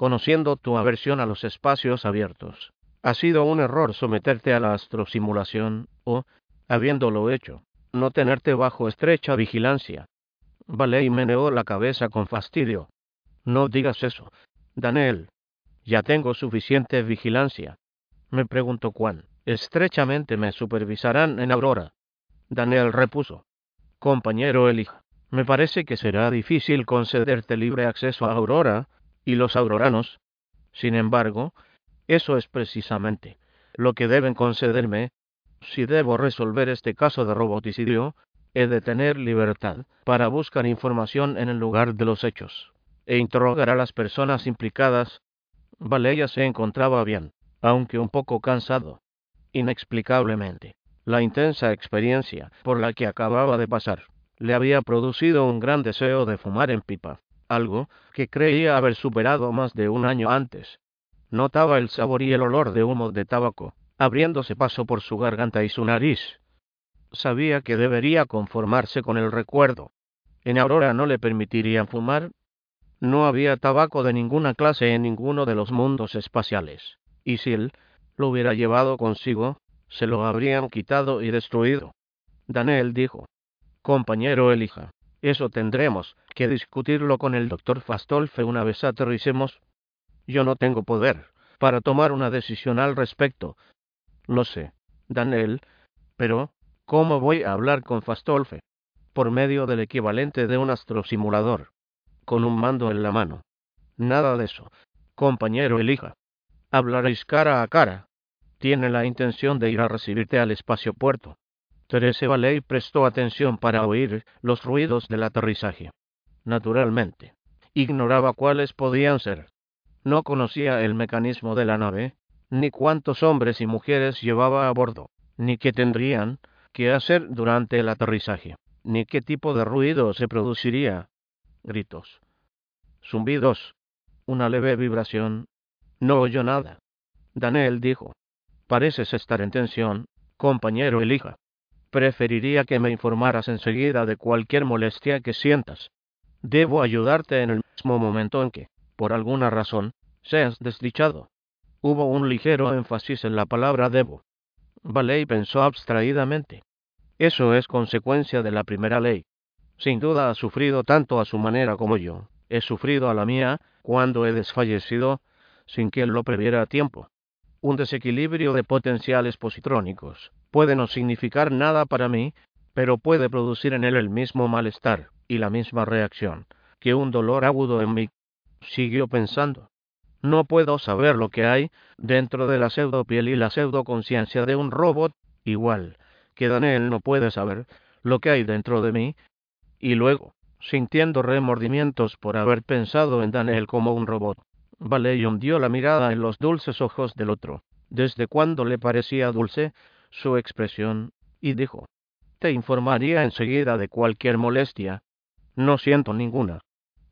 conociendo tu aversión a los espacios abiertos. Ha sido un error someterte a la astrosimulación o, habiéndolo hecho, no tenerte bajo estrecha vigilancia. Valey meneó la cabeza con fastidio. No digas eso, Daniel. Ya tengo suficiente vigilancia. Me pregunto cuán estrechamente me supervisarán en Aurora. Daniel repuso. Compañero Elija, me parece que será difícil concederte libre acceso a Aurora y los auroranos. Sin embargo, eso es precisamente lo que deben concederme. Si debo resolver este caso de roboticidio, he de tener libertad para buscar información en el lugar de los hechos e interrogar a las personas implicadas. Valeria se encontraba bien, aunque un poco cansado. Inexplicablemente, la intensa experiencia por la que acababa de pasar le había producido un gran deseo de fumar en pipa algo que creía haber superado más de un año antes. Notaba el sabor y el olor de humo de tabaco, abriéndose paso por su garganta y su nariz. Sabía que debería conformarse con el recuerdo. En Aurora no le permitirían fumar. No había tabaco de ninguna clase en ninguno de los mundos espaciales. Y si él lo hubiera llevado consigo, se lo habrían quitado y destruido. Daniel dijo, compañero Elija, eso tendremos que discutirlo con el doctor Fastolfe una vez aterricemos. Yo no tengo poder para tomar una decisión al respecto. Lo sé, Daniel, pero ¿cómo voy a hablar con Fastolfe? Por medio del equivalente de un astrosimulador, con un mando en la mano. Nada de eso, compañero Elija. Hablaréis cara a cara. Tiene la intención de ir a recibirte al espacio puerto. Terese Valley prestó atención para oír los ruidos del aterrizaje. Naturalmente, ignoraba cuáles podían ser. No conocía el mecanismo de la nave, ni cuántos hombres y mujeres llevaba a bordo, ni qué tendrían que hacer durante el aterrizaje, ni qué tipo de ruido se produciría. Gritos. Zumbidos. Una leve vibración. No oyó nada. Daniel dijo. Pareces estar en tensión, compañero Elija. Preferiría que me informaras enseguida de cualquier molestia que sientas. Debo ayudarte en el mismo momento en que, por alguna razón, seas desdichado. Hubo un ligero énfasis en la palabra debo. Valey pensó abstraídamente. Eso es consecuencia de la primera ley. Sin duda ha sufrido tanto a su manera como yo. He sufrido a la mía cuando he desfallecido sin que él lo previera a tiempo. Un desequilibrio de potenciales positrónicos puede no significar nada para mí, pero puede producir en él el mismo malestar y la misma reacción que un dolor agudo en mí. Siguió pensando. No puedo saber lo que hay dentro de la pseudopiel y la pseudoconciencia de un robot, igual que Daniel no puede saber lo que hay dentro de mí. Y luego, sintiendo remordimientos por haber pensado en Daniel como un robot, Valley hundió la mirada en los dulces ojos del otro, desde cuando le parecía dulce su expresión, y dijo, Te informaría enseguida de cualquier molestia. No siento ninguna.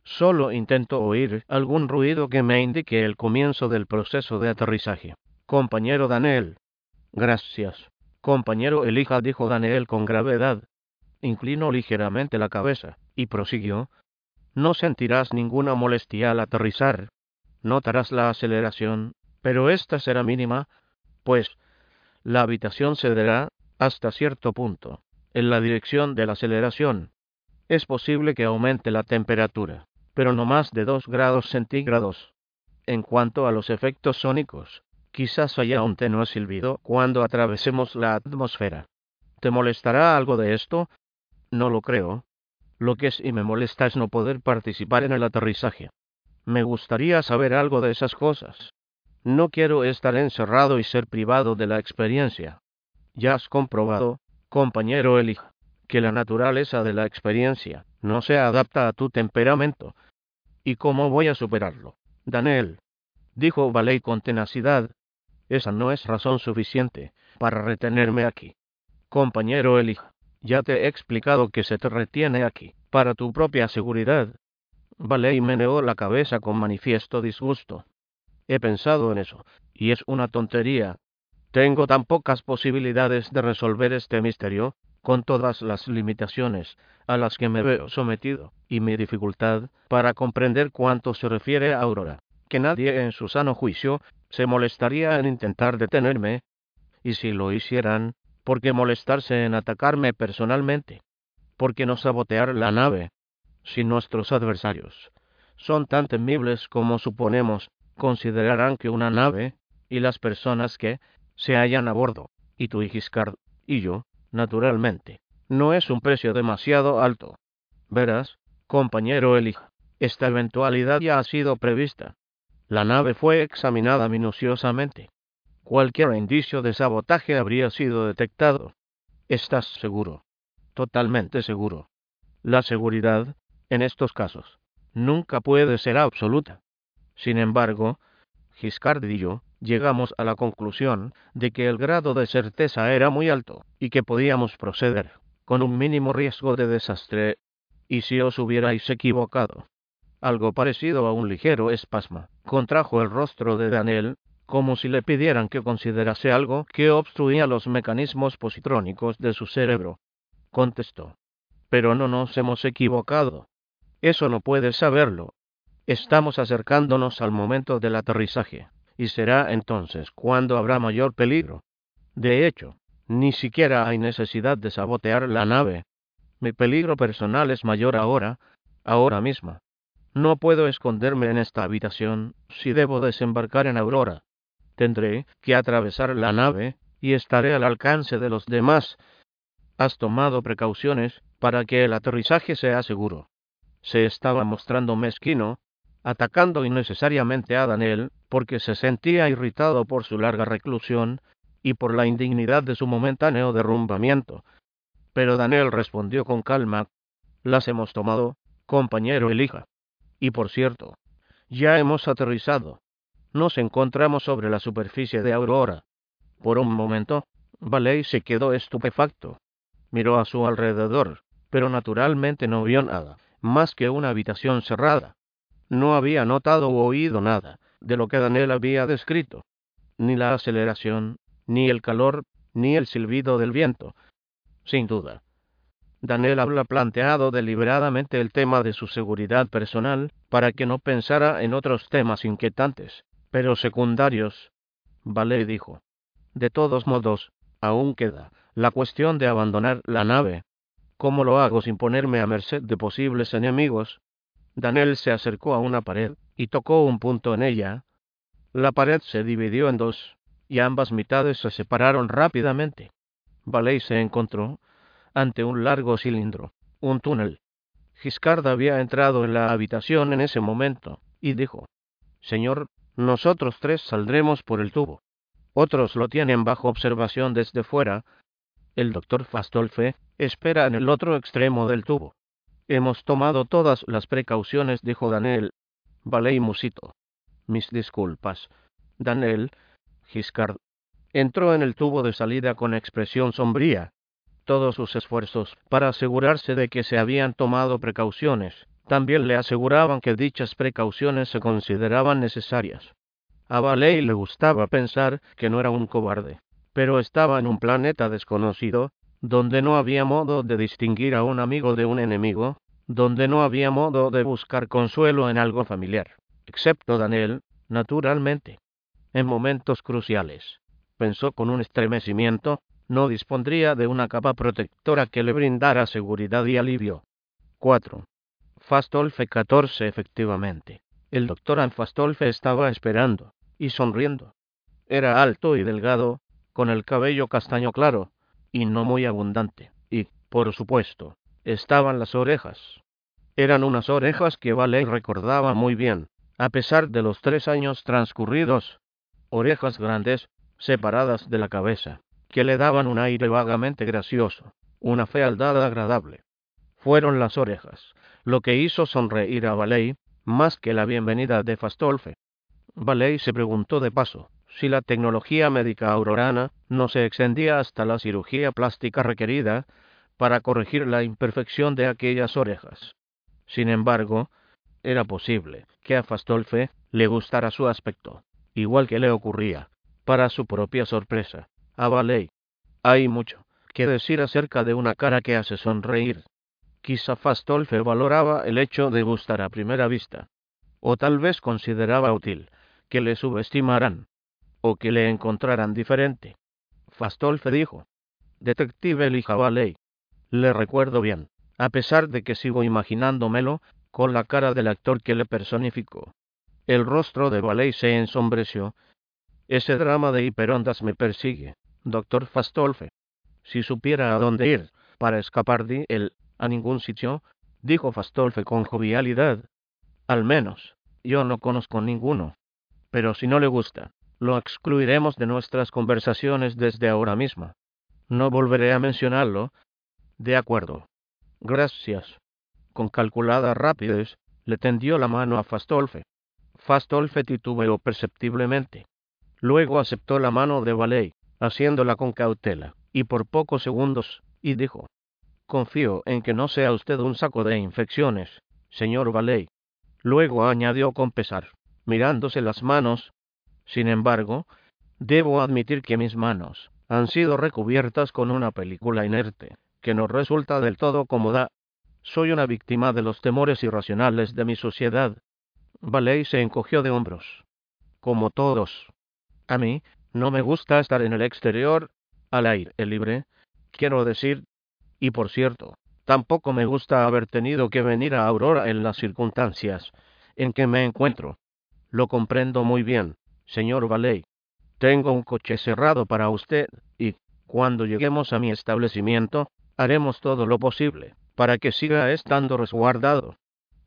Solo intento oír algún ruido que me indique el comienzo del proceso de aterrizaje. Compañero Daniel. Gracias. Compañero Elija, dijo Daniel con gravedad. Inclinó ligeramente la cabeza, y prosiguió. No sentirás ninguna molestia al aterrizar. Notarás la aceleración, pero esta será mínima, pues la habitación cederá, hasta cierto punto, en la dirección de la aceleración. Es posible que aumente la temperatura, pero no más de 2 grados centígrados. En cuanto a los efectos sónicos, quizás haya un tenue silbido cuando atravesemos la atmósfera. ¿Te molestará algo de esto? No lo creo. Lo que sí me molesta es no poder participar en el aterrizaje. Me gustaría saber algo de esas cosas. No quiero estar encerrado y ser privado de la experiencia. Ya has comprobado, compañero Elija, que la naturaleza de la experiencia no se adapta a tu temperamento. ¿Y cómo voy a superarlo? Daniel, dijo Valey con tenacidad, esa no es razón suficiente para retenerme aquí. Compañero Elija, ya te he explicado que se te retiene aquí, para tu propia seguridad, Valey meneó la cabeza con manifiesto disgusto. He pensado en eso, y es una tontería. Tengo tan pocas posibilidades de resolver este misterio, con todas las limitaciones a las que me veo sometido, y mi dificultad para comprender cuánto se refiere a Aurora, que nadie en su sano juicio se molestaría en intentar detenerme, y si lo hicieran, ¿por qué molestarse en atacarme personalmente? ¿Por qué no sabotear la nave? Si nuestros adversarios son tan temibles como suponemos, considerarán que una nave y las personas que se hallan a bordo, y tu Giscard y yo, naturalmente, no es un precio demasiado alto. Verás, compañero Elija, esta eventualidad ya ha sido prevista. La nave fue examinada minuciosamente. Cualquier indicio de sabotaje habría sido detectado. ¿Estás seguro? Totalmente seguro. La seguridad en estos casos, nunca puede ser absoluta. Sin embargo, Giscard y yo llegamos a la conclusión de que el grado de certeza era muy alto y que podíamos proceder con un mínimo riesgo de desastre. ¿Y si os hubierais equivocado? Algo parecido a un ligero espasmo contrajo el rostro de Daniel, como si le pidieran que considerase algo que obstruía los mecanismos positrónicos de su cerebro. Contestó. Pero no nos hemos equivocado. Eso no puedes saberlo. Estamos acercándonos al momento del aterrizaje, y será entonces cuando habrá mayor peligro. De hecho, ni siquiera hay necesidad de sabotear la nave. Mi peligro personal es mayor ahora, ahora misma. No puedo esconderme en esta habitación si debo desembarcar en Aurora. Tendré que atravesar la nave y estaré al alcance de los demás. Has tomado precauciones para que el aterrizaje sea seguro. Se estaba mostrando mezquino, atacando innecesariamente a Daniel porque se sentía irritado por su larga reclusión y por la indignidad de su momentáneo derrumbamiento. Pero Daniel respondió con calma, las hemos tomado, compañero Elija. Y por cierto, ya hemos aterrizado. Nos encontramos sobre la superficie de Aurora. Por un momento, Valey se quedó estupefacto. Miró a su alrededor, pero naturalmente no vio nada, más que una habitación cerrada. No había notado o oído nada de lo que Daniel había descrito, ni la aceleración, ni el calor, ni el silbido del viento. Sin duda, Daniel había planteado deliberadamente el tema de su seguridad personal para que no pensara en otros temas inquietantes, pero secundarios. Vale dijo. De todos modos, aún queda la cuestión de abandonar la nave. ¿Cómo lo hago sin ponerme a merced de posibles enemigos? Daniel se acercó a una pared y tocó un punto en ella. La pared se dividió en dos, y ambas mitades se separaron rápidamente. Valey se encontró ante un largo cilindro, un túnel. Giscard había entrado en la habitación en ese momento, y dijo, Señor, nosotros tres saldremos por el tubo. Otros lo tienen bajo observación desde fuera. El doctor Fastolfe espera en el otro extremo del tubo. Hemos tomado todas las precauciones, dijo Daniel. Valey musito. Mis disculpas. Daniel, Giscard, entró en el tubo de salida con expresión sombría todos sus esfuerzos para asegurarse de que se habían tomado precauciones. También le aseguraban que dichas precauciones se consideraban necesarias. A Valey le gustaba pensar que no era un cobarde, pero estaba en un planeta desconocido, donde no había modo de distinguir a un amigo de un enemigo, donde no había modo de buscar consuelo en algo familiar, excepto Daniel, naturalmente. En momentos cruciales, pensó con un estremecimiento, no dispondría de una capa protectora que le brindara seguridad y alivio. 4. Fastolfe 14 efectivamente. El doctor Anfastolfe estaba esperando, y sonriendo. Era alto y delgado, con el cabello castaño claro, y no muy abundante, y, por supuesto, estaban las orejas. Eran unas orejas que Vale recordaba muy bien, a pesar de los tres años transcurridos. Orejas grandes, separadas de la cabeza que le daban un aire vagamente gracioso, una fealdad agradable. Fueron las orejas, lo que hizo sonreír a Valey más que la bienvenida de Fastolfe. Valey se preguntó de paso si la tecnología médica aurorana no se extendía hasta la cirugía plástica requerida para corregir la imperfección de aquellas orejas. Sin embargo, era posible que a Fastolfe le gustara su aspecto, igual que le ocurría, para su propia sorpresa, a Valey. Hay mucho que decir acerca de una cara que hace sonreír. Quizá Fastolfe valoraba el hecho de gustar a primera vista, o tal vez consideraba útil que le subestimaran, o que le encontraran diferente. Fastolfe dijo, Detective Elija Valey, le recuerdo bien, a pesar de que sigo imaginándomelo con la cara del actor que le personificó. El rostro de Valey se ensombreció. Ese drama de hiperondas me persigue doctor Fastolfe. Si supiera a dónde ir para escapar de él a ningún sitio, dijo Fastolfe con jovialidad. Al menos, yo no conozco ninguno. Pero si no le gusta, lo excluiremos de nuestras conversaciones desde ahora mismo. No volveré a mencionarlo. De acuerdo. Gracias. Con calculada rapidez, le tendió la mano a Fastolfe. Fastolfe titubeó perceptiblemente. Luego aceptó la mano de Valey haciéndola con cautela, y por pocos segundos, y dijo, Confío en que no sea usted un saco de infecciones, señor Valey. Luego añadió con pesar, mirándose las manos, Sin embargo, debo admitir que mis manos han sido recubiertas con una película inerte, que no resulta del todo cómoda. Soy una víctima de los temores irracionales de mi sociedad. Valey se encogió de hombros. Como todos. A mí, no me gusta estar en el exterior, al aire libre, quiero decir, y por cierto, tampoco me gusta haber tenido que venir a Aurora en las circunstancias en que me encuentro. Lo comprendo muy bien, señor Valey. Tengo un coche cerrado para usted, y, cuando lleguemos a mi establecimiento, haremos todo lo posible para que siga estando resguardado.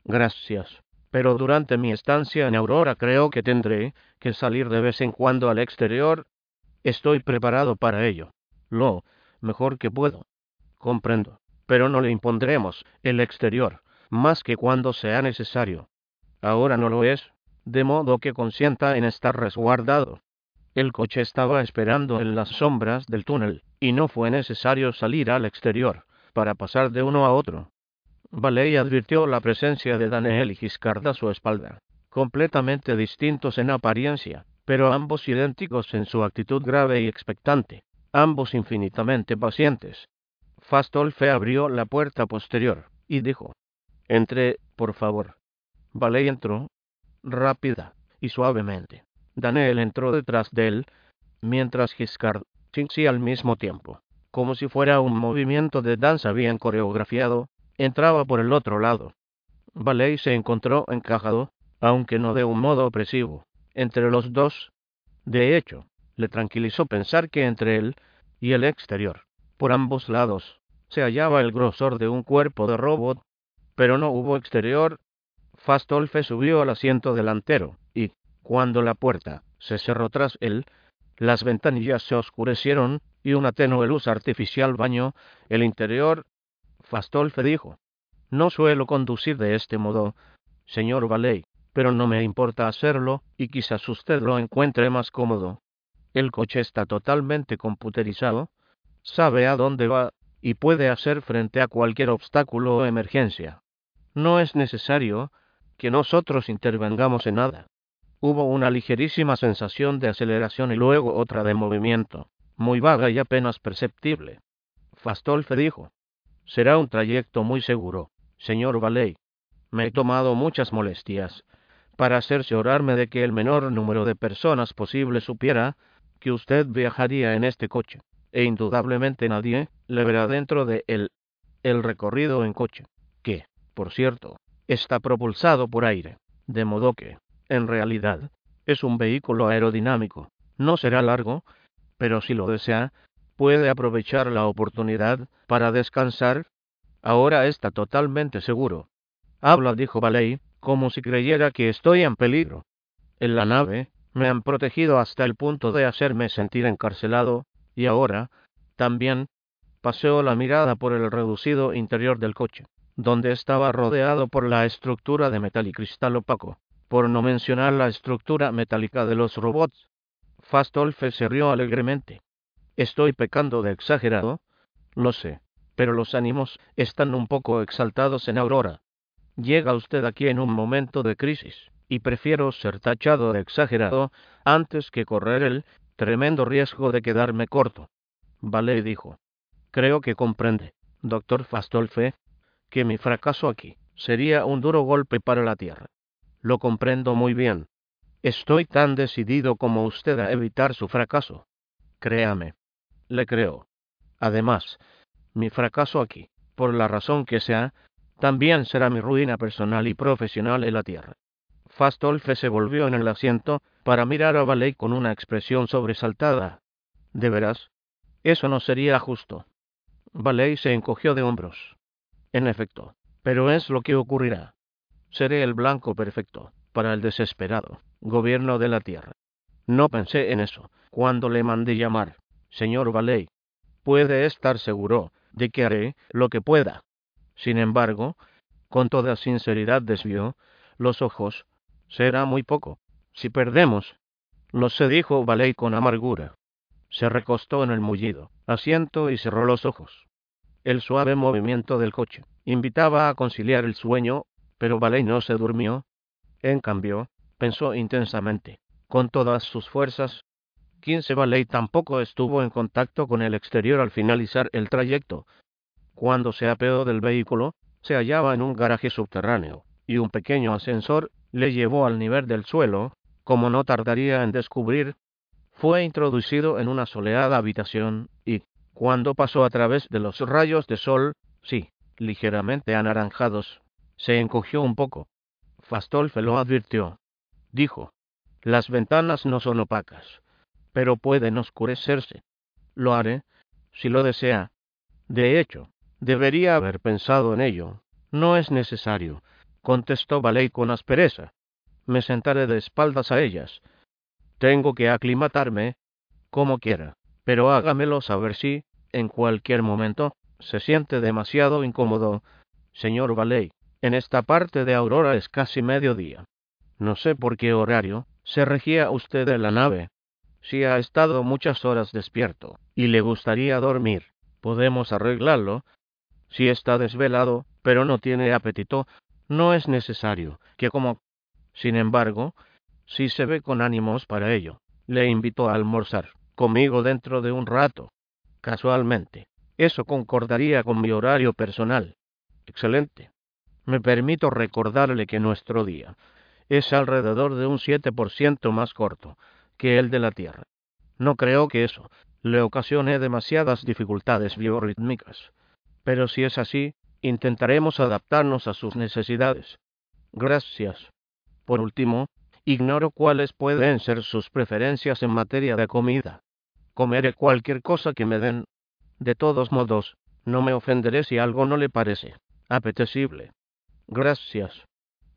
Gracias. Pero durante mi estancia en Aurora creo que tendré que salir de vez en cuando al exterior. Estoy preparado para ello. Lo mejor que puedo. Comprendo. Pero no le impondremos el exterior, más que cuando sea necesario. Ahora no lo es, de modo que consienta en estar resguardado. El coche estaba esperando en las sombras del túnel, y no fue necesario salir al exterior, para pasar de uno a otro. Valey advirtió la presencia de Daniel y Giscard a su espalda, completamente distintos en apariencia, pero ambos idénticos en su actitud grave y expectante, ambos infinitamente pacientes. Fastolfe abrió la puerta posterior, y dijo, Entre, por favor. Valey entró, rápida y suavemente. Daniel entró detrás de él, mientras Giscard sí al mismo tiempo, como si fuera un movimiento de danza bien coreografiado, entraba por el otro lado. Valey se encontró encajado, aunque no de un modo opresivo, entre los dos. De hecho, le tranquilizó pensar que entre él y el exterior, por ambos lados, se hallaba el grosor de un cuerpo de robot, pero no hubo exterior. Fastolfe subió al asiento delantero, y, cuando la puerta se cerró tras él, las ventanillas se oscurecieron y una tenue luz artificial bañó el interior. Fastolfe dijo, No suelo conducir de este modo, señor Valey, pero no me importa hacerlo, y quizás usted lo encuentre más cómodo. El coche está totalmente computerizado, sabe a dónde va, y puede hacer frente a cualquier obstáculo o emergencia. No es necesario que nosotros intervengamos en nada. Hubo una ligerísima sensación de aceleración y luego otra de movimiento, muy vaga y apenas perceptible. Fastolfe dijo, Será un trayecto muy seguro, señor Valey. Me he tomado muchas molestias para cerciorarme de que el menor número de personas posible supiera que usted viajaría en este coche, e indudablemente nadie le verá dentro de él el recorrido en coche, que, por cierto, está propulsado por aire, de modo que, en realidad, es un vehículo aerodinámico. No será largo, pero si lo desea, puede aprovechar la oportunidad para descansar. Ahora está totalmente seguro. Habla, dijo Valey, como si creyera que estoy en peligro. En la nave, me han protegido hasta el punto de hacerme sentir encarcelado, y ahora, también, paseó la mirada por el reducido interior del coche, donde estaba rodeado por la estructura de metal y cristal opaco por no mencionar la estructura metálica de los robots. Fastolfe se rió alegremente. Estoy pecando de exagerado, lo sé, pero los ánimos están un poco exaltados en Aurora. Llega usted aquí en un momento de crisis, y prefiero ser tachado de exagerado antes que correr el tremendo riesgo de quedarme corto. Vale dijo. Creo que comprende, doctor Fastolfe, que mi fracaso aquí sería un duro golpe para la Tierra. Lo comprendo muy bien. Estoy tan decidido como usted a evitar su fracaso. Créame. Le creo. Además, mi fracaso aquí, por la razón que sea, también será mi ruina personal y profesional en la tierra. Fastolfe se volvió en el asiento para mirar a Valey con una expresión sobresaltada. ¿De veras? Eso no sería justo. Valey se encogió de hombros. En efecto, pero es lo que ocurrirá. Seré el blanco perfecto para el desesperado gobierno de la tierra. No pensé en eso cuando le mandé llamar. Señor Valey, puede estar seguro de que haré lo que pueda. Sin embargo, con toda sinceridad desvió los ojos. Será muy poco. Si perdemos. Lo se dijo Valey con amargura. Se recostó en el mullido asiento y cerró los ojos. El suave movimiento del coche invitaba a conciliar el sueño pero Valey no se durmió. En cambio, pensó intensamente, con todas sus fuerzas. 15 Valley tampoco estuvo en contacto con el exterior al finalizar el trayecto. Cuando se apeó del vehículo, se hallaba en un garaje subterráneo, y un pequeño ascensor le llevó al nivel del suelo, como no tardaría en descubrir. Fue introducido en una soleada habitación, y, cuando pasó a través de los rayos de sol, sí, ligeramente anaranjados, se encogió un poco. Fastolfe lo advirtió. Dijo, las ventanas no son opacas, pero pueden oscurecerse. Lo haré, si lo desea. De hecho, debería haber pensado en ello. No es necesario, contestó Baley con aspereza. Me sentaré de espaldas a ellas. Tengo que aclimatarme, como quiera, pero hágamelo saber si, en cualquier momento, se siente demasiado incómodo. Señor Baley, en esta parte de Aurora es casi mediodía. No sé por qué horario se regía usted en la nave. Si ha estado muchas horas despierto y le gustaría dormir, podemos arreglarlo. Si está desvelado, pero no tiene apetito, no es necesario que como. Sin embargo, si se ve con ánimos para ello, le invito a almorzar conmigo dentro de un rato. Casualmente, eso concordaría con mi horario personal. Excelente. Me permito recordarle que nuestro día es alrededor de un 7% más corto que el de la Tierra. No creo que eso le ocasione demasiadas dificultades biorrítmicas. Pero si es así, intentaremos adaptarnos a sus necesidades. Gracias. Por último, ignoro cuáles pueden ser sus preferencias en materia de comida. Comeré cualquier cosa que me den. De todos modos, no me ofenderé si algo no le parece apetecible. Gracias.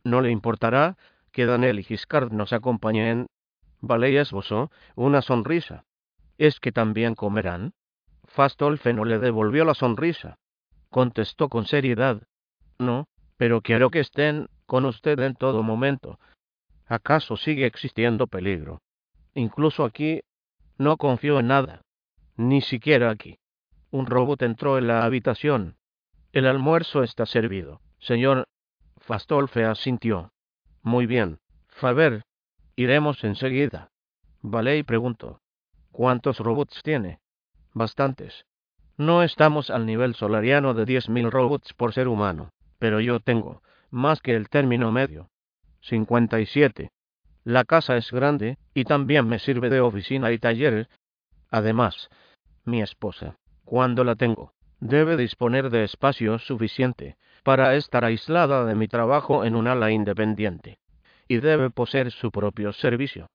¿No le importará que Daniel y Giscard nos acompañen? Valey esbozó una sonrisa. ¿Es que también comerán? Fastolfe no le devolvió la sonrisa. Contestó con seriedad. No, pero quiero que estén con usted en todo momento. ¿Acaso sigue existiendo peligro? Incluso aquí, no confío en nada. Ni siquiera aquí. Un robot entró en la habitación. El almuerzo está servido. Señor, Fastolfe asintió. Muy bien. Faber, iremos enseguida. Valey preguntó. ¿Cuántos robots tiene? Bastantes. No estamos al nivel solariano de diez mil robots por ser humano, pero yo tengo más que el término medio. 57. La casa es grande y también me sirve de oficina y taller. Además, mi esposa, cuando la tengo, debe disponer de espacio suficiente para estar aislada de mi trabajo en un ala independiente, y debe poseer su propio servicio.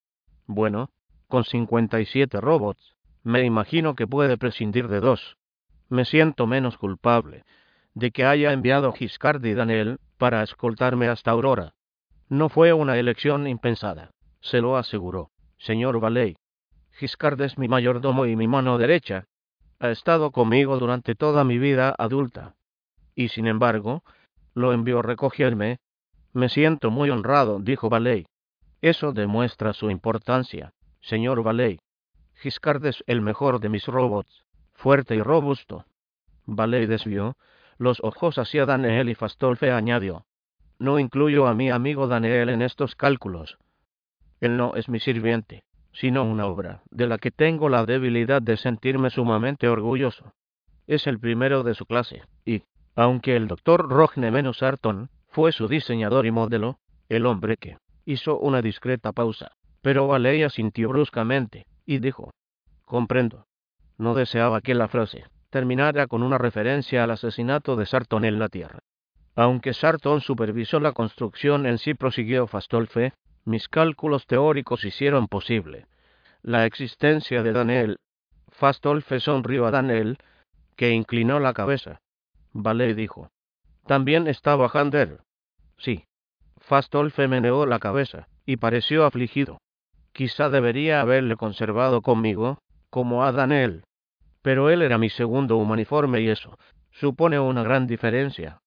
Bueno, con 57 robots, me imagino que puede prescindir de dos. Me siento menos culpable de que haya enviado Giscard y Daniel para escoltarme hasta Aurora. No fue una elección impensada, se lo aseguró, señor Valey. Giscard es mi mayordomo y mi mano derecha. Ha estado conmigo durante toda mi vida adulta y sin embargo, lo envió a recogerme. Me siento muy honrado, dijo Valey. Eso demuestra su importancia, señor Valey. Giscard es el mejor de mis robots, fuerte y robusto. Valey desvió los ojos hacia Daniel y Fastolfe añadió. No incluyo a mi amigo Daniel en estos cálculos. Él no es mi sirviente, sino una obra, de la que tengo la debilidad de sentirme sumamente orgulloso. Es el primero de su clase, y, aunque el doctor Rogne Menos fue su diseñador y modelo, el hombre que hizo una discreta pausa, pero Valeia sintió bruscamente, y dijo, comprendo. No deseaba que la frase terminara con una referencia al asesinato de Sarton en la Tierra. Aunque Sarton supervisó la construcción en sí, prosiguió Fastolfe, mis cálculos teóricos hicieron posible la existencia de Daniel. Fastolfe sonrió a Daniel, que inclinó la cabeza. Vale dijo. También estaba Hander. Sí. Fastolfe meneó la cabeza, y pareció afligido. Quizá debería haberle conservado conmigo, como a Daniel. Pero él era mi segundo humaniforme y eso supone una gran diferencia.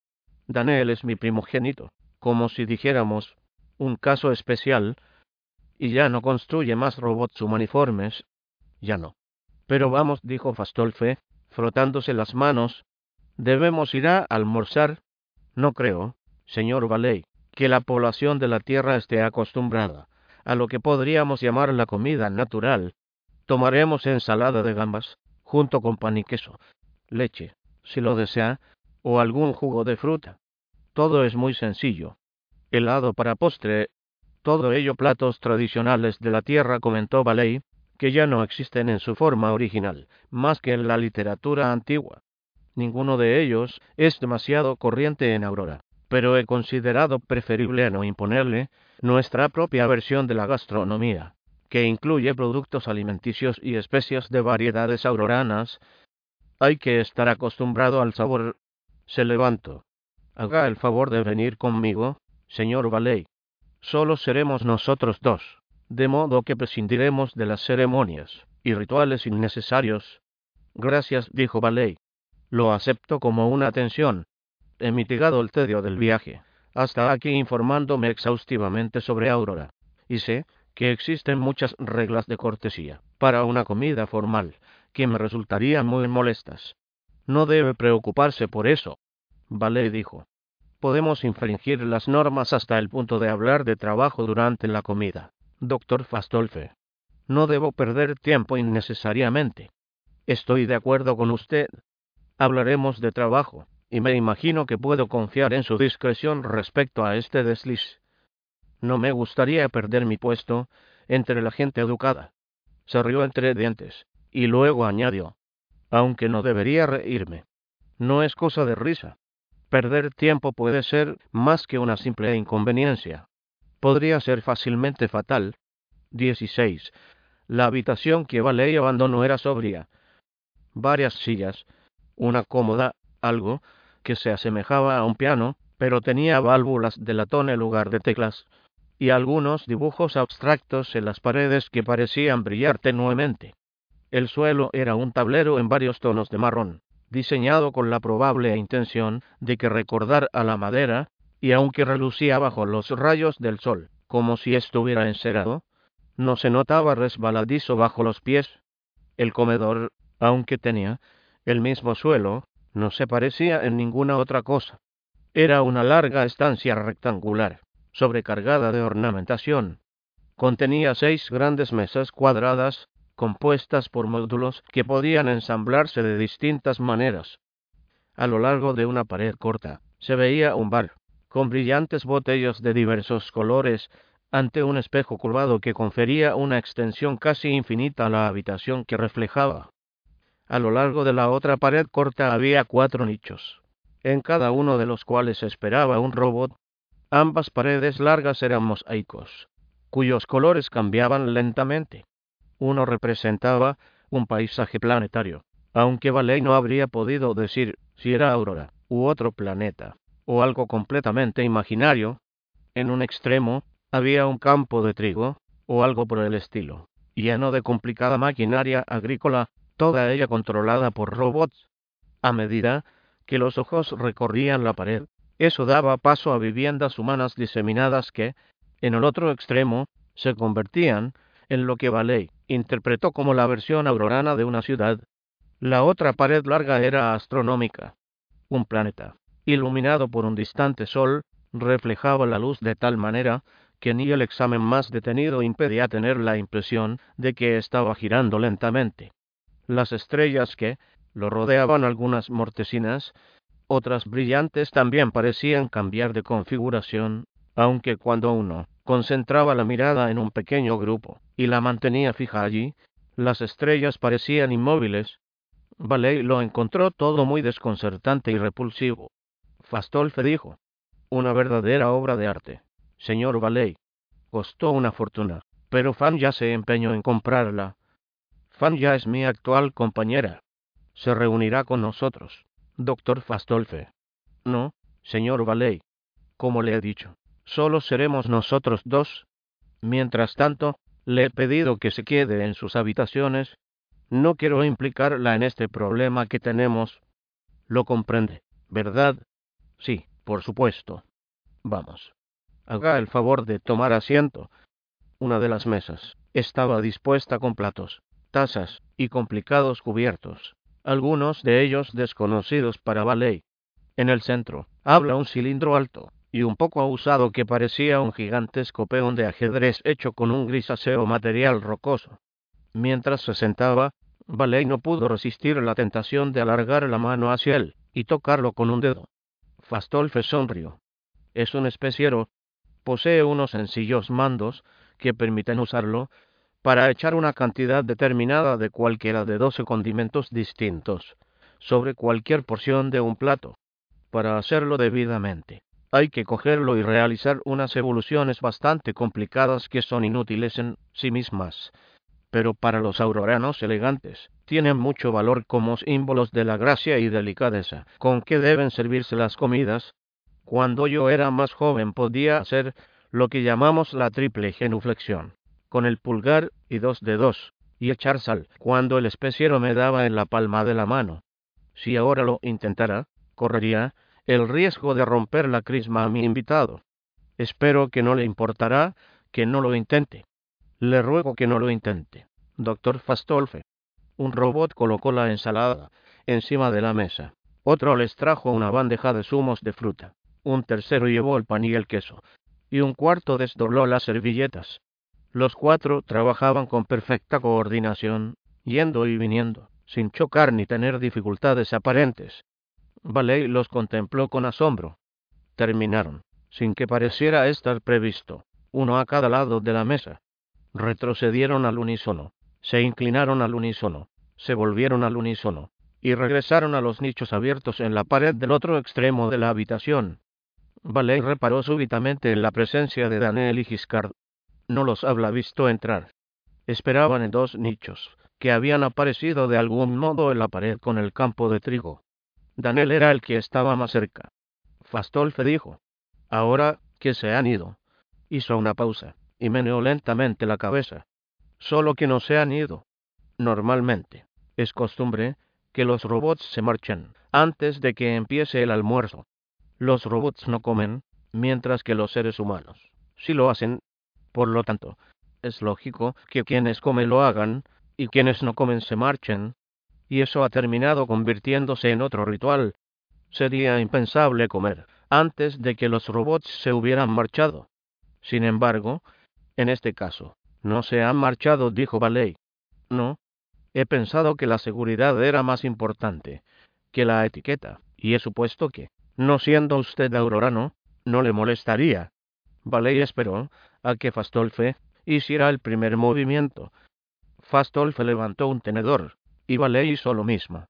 Daniel es mi primogénito, como si dijéramos, un caso especial, y ya no construye más robots humaniformes. Ya no. Pero vamos, dijo Fastolfe, frotándose las manos Debemos ir a almorzar. No creo, señor Valey, que la población de la Tierra esté acostumbrada a lo que podríamos llamar la comida natural. Tomaremos ensalada de gambas, junto con pan y queso, leche, si lo desea, o algún jugo de fruta. Todo es muy sencillo. Helado para postre, todo ello platos tradicionales de la tierra, comentó Baley, que ya no existen en su forma original, más que en la literatura antigua. Ninguno de ellos es demasiado corriente en Aurora, pero he considerado preferible a no imponerle nuestra propia versión de la gastronomía, que incluye productos alimenticios y especias de variedades auroranas. Hay que estar acostumbrado al sabor. Se levantó. Haga el favor de venir conmigo, señor Valey. Solo seremos nosotros dos, de modo que prescindiremos de las ceremonias y rituales innecesarios. Gracias, dijo Valey. Lo acepto como una atención. He mitigado el tedio del viaje, hasta aquí informándome exhaustivamente sobre Aurora, y sé que existen muchas reglas de cortesía para una comida formal que me resultarían muy molestas. No debe preocuparse por eso, Vale dijo. Podemos infringir las normas hasta el punto de hablar de trabajo durante la comida. Doctor Fastolfe. No debo perder tiempo innecesariamente. Estoy de acuerdo con usted, hablaremos de trabajo, y me imagino que puedo confiar en su discreción respecto a este desliz. No me gustaría perder mi puesto entre la gente educada. Se rió entre dientes, y luego añadió, aunque no debería reírme. No es cosa de risa. Perder tiempo puede ser más que una simple inconveniencia. Podría ser fácilmente fatal. 16. La habitación que Valey abandonó era sobria. Varias sillas, una cómoda, algo que se asemejaba a un piano, pero tenía válvulas de latón en lugar de teclas, y algunos dibujos abstractos en las paredes que parecían brillar tenuemente. El suelo era un tablero en varios tonos de marrón, diseñado con la probable intención de que recordar a la madera, y aunque relucía bajo los rayos del sol, como si estuviera encerado, no se notaba resbaladizo bajo los pies. El comedor, aunque tenía el mismo suelo, no se parecía en ninguna otra cosa. Era una larga estancia rectangular, sobrecargada de ornamentación. Contenía seis grandes mesas cuadradas, compuestas por módulos que podían ensamblarse de distintas maneras. A lo largo de una pared corta se veía un bar, con brillantes botellas de diversos colores, ante un espejo curvado que confería una extensión casi infinita a la habitación que reflejaba. A lo largo de la otra pared corta había cuatro nichos, en cada uno de los cuales esperaba un robot. Ambas paredes largas eran mosaicos, cuyos colores cambiaban lentamente. Uno representaba un paisaje planetario, aunque Valey no habría podido decir si era Aurora u otro planeta, o algo completamente imaginario. En un extremo había un campo de trigo, o algo por el estilo, lleno de complicada maquinaria agrícola toda ella controlada por robots. A medida que los ojos recorrían la pared, eso daba paso a viviendas humanas diseminadas que, en el otro extremo, se convertían en lo que Valey interpretó como la versión aurorana de una ciudad. La otra pared larga era astronómica. Un planeta, iluminado por un distante sol, reflejaba la luz de tal manera que ni el examen más detenido impedía tener la impresión de que estaba girando lentamente. Las estrellas que lo rodeaban algunas mortecinas, otras brillantes también parecían cambiar de configuración, aunque cuando uno concentraba la mirada en un pequeño grupo y la mantenía fija allí, las estrellas parecían inmóviles. Valey lo encontró todo muy desconcertante y repulsivo. Fastolfe dijo, una verdadera obra de arte. Señor Valey, costó una fortuna, pero Fan ya se empeñó en comprarla Fan ya es mi actual compañera. Se reunirá con nosotros. Doctor Fastolfe. No, señor Valey. Como le he dicho, solo seremos nosotros dos. Mientras tanto, le he pedido que se quede en sus habitaciones. No quiero implicarla en este problema que tenemos. Lo comprende, ¿verdad? Sí, por supuesto. Vamos. Haga el favor de tomar asiento. Una de las mesas estaba dispuesta con platos, tazas y complicados cubiertos, algunos de ellos desconocidos para Ballet. En el centro, habla un cilindro alto, y un poco abusado que parecía un gigantesco peón de ajedrez hecho con un grisáceo material rocoso. Mientras se sentaba, Valey no pudo resistir la tentación de alargar la mano hacia él y tocarlo con un dedo. Fastolfe sonrió. Es un especiero. Posee unos sencillos mandos que permiten usarlo para echar una cantidad determinada de cualquiera de doce condimentos distintos sobre cualquier porción de un plato. Para hacerlo debidamente, hay que cogerlo y realizar unas evoluciones bastante complicadas que son inútiles en sí mismas, pero para los auroranos elegantes tienen mucho valor como símbolos de la gracia y delicadeza con que deben servirse las comidas. Cuando yo era más joven podía hacer lo que llamamos la triple genuflexión, con el pulgar y dos dedos, y echar sal cuando el especiero me daba en la palma de la mano. Si ahora lo intentara, correría el riesgo de romper la crisma a mi invitado. Espero que no le importará que no lo intente. Le ruego que no lo intente. Doctor Fastolfe. Un robot colocó la ensalada encima de la mesa. Otro les trajo una bandeja de zumos de fruta. Un tercero llevó el pan y el queso. Y un cuarto desdobló las servilletas. Los cuatro trabajaban con perfecta coordinación, yendo y viniendo, sin chocar ni tener dificultades aparentes. Valey los contempló con asombro. Terminaron, sin que pareciera estar previsto, uno a cada lado de la mesa. Retrocedieron al unísono, se inclinaron al unísono, se volvieron al unísono, y regresaron a los nichos abiertos en la pared del otro extremo de la habitación. Valey reparó súbitamente en la presencia de Daniel y Giscard. No los habla visto entrar. Esperaban en dos nichos, que habían aparecido de algún modo en la pared con el campo de trigo. Daniel era el que estaba más cerca. Fastolfe dijo, ahora que se han ido. Hizo una pausa, y meneó lentamente la cabeza. Solo que no se han ido. Normalmente, es costumbre que los robots se marchen antes de que empiece el almuerzo. Los robots no comen, mientras que los seres humanos sí lo hacen. Por lo tanto, es lógico que quienes comen lo hagan, y quienes no comen se marchen, y eso ha terminado convirtiéndose en otro ritual. Sería impensable comer antes de que los robots se hubieran marchado. Sin embargo, en este caso, no se han marchado, dijo Baley. No. He pensado que la seguridad era más importante que la etiqueta, y he supuesto que, no siendo usted aurorano, no le molestaría. Baley esperó a que Fastolfe hiciera el primer movimiento. Fastolfe levantó un tenedor, y Valey hizo lo mismo.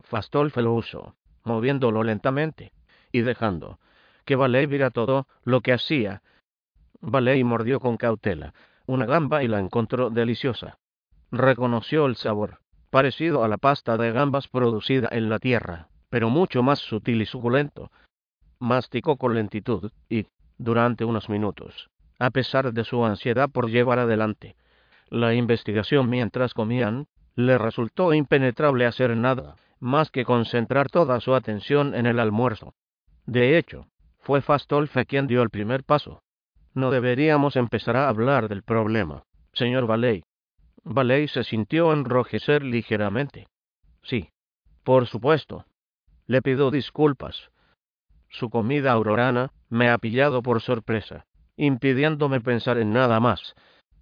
Fastolfe lo usó, moviéndolo lentamente y dejando que Valey viera todo lo que hacía. Valey mordió con cautela una gamba y la encontró deliciosa. Reconoció el sabor, parecido a la pasta de gambas producida en la tierra, pero mucho más sutil y suculento. Masticó con lentitud y, durante unos minutos, a pesar de su ansiedad por llevar adelante la investigación mientras comían, le resultó impenetrable hacer nada, más que concentrar toda su atención en el almuerzo. De hecho, fue Fastolfe quien dio el primer paso. No deberíamos empezar a hablar del problema, señor Valey. Valey se sintió enrojecer ligeramente. Sí, por supuesto. Le pido disculpas. Su comida aurorana me ha pillado por sorpresa, impidiéndome pensar en nada más.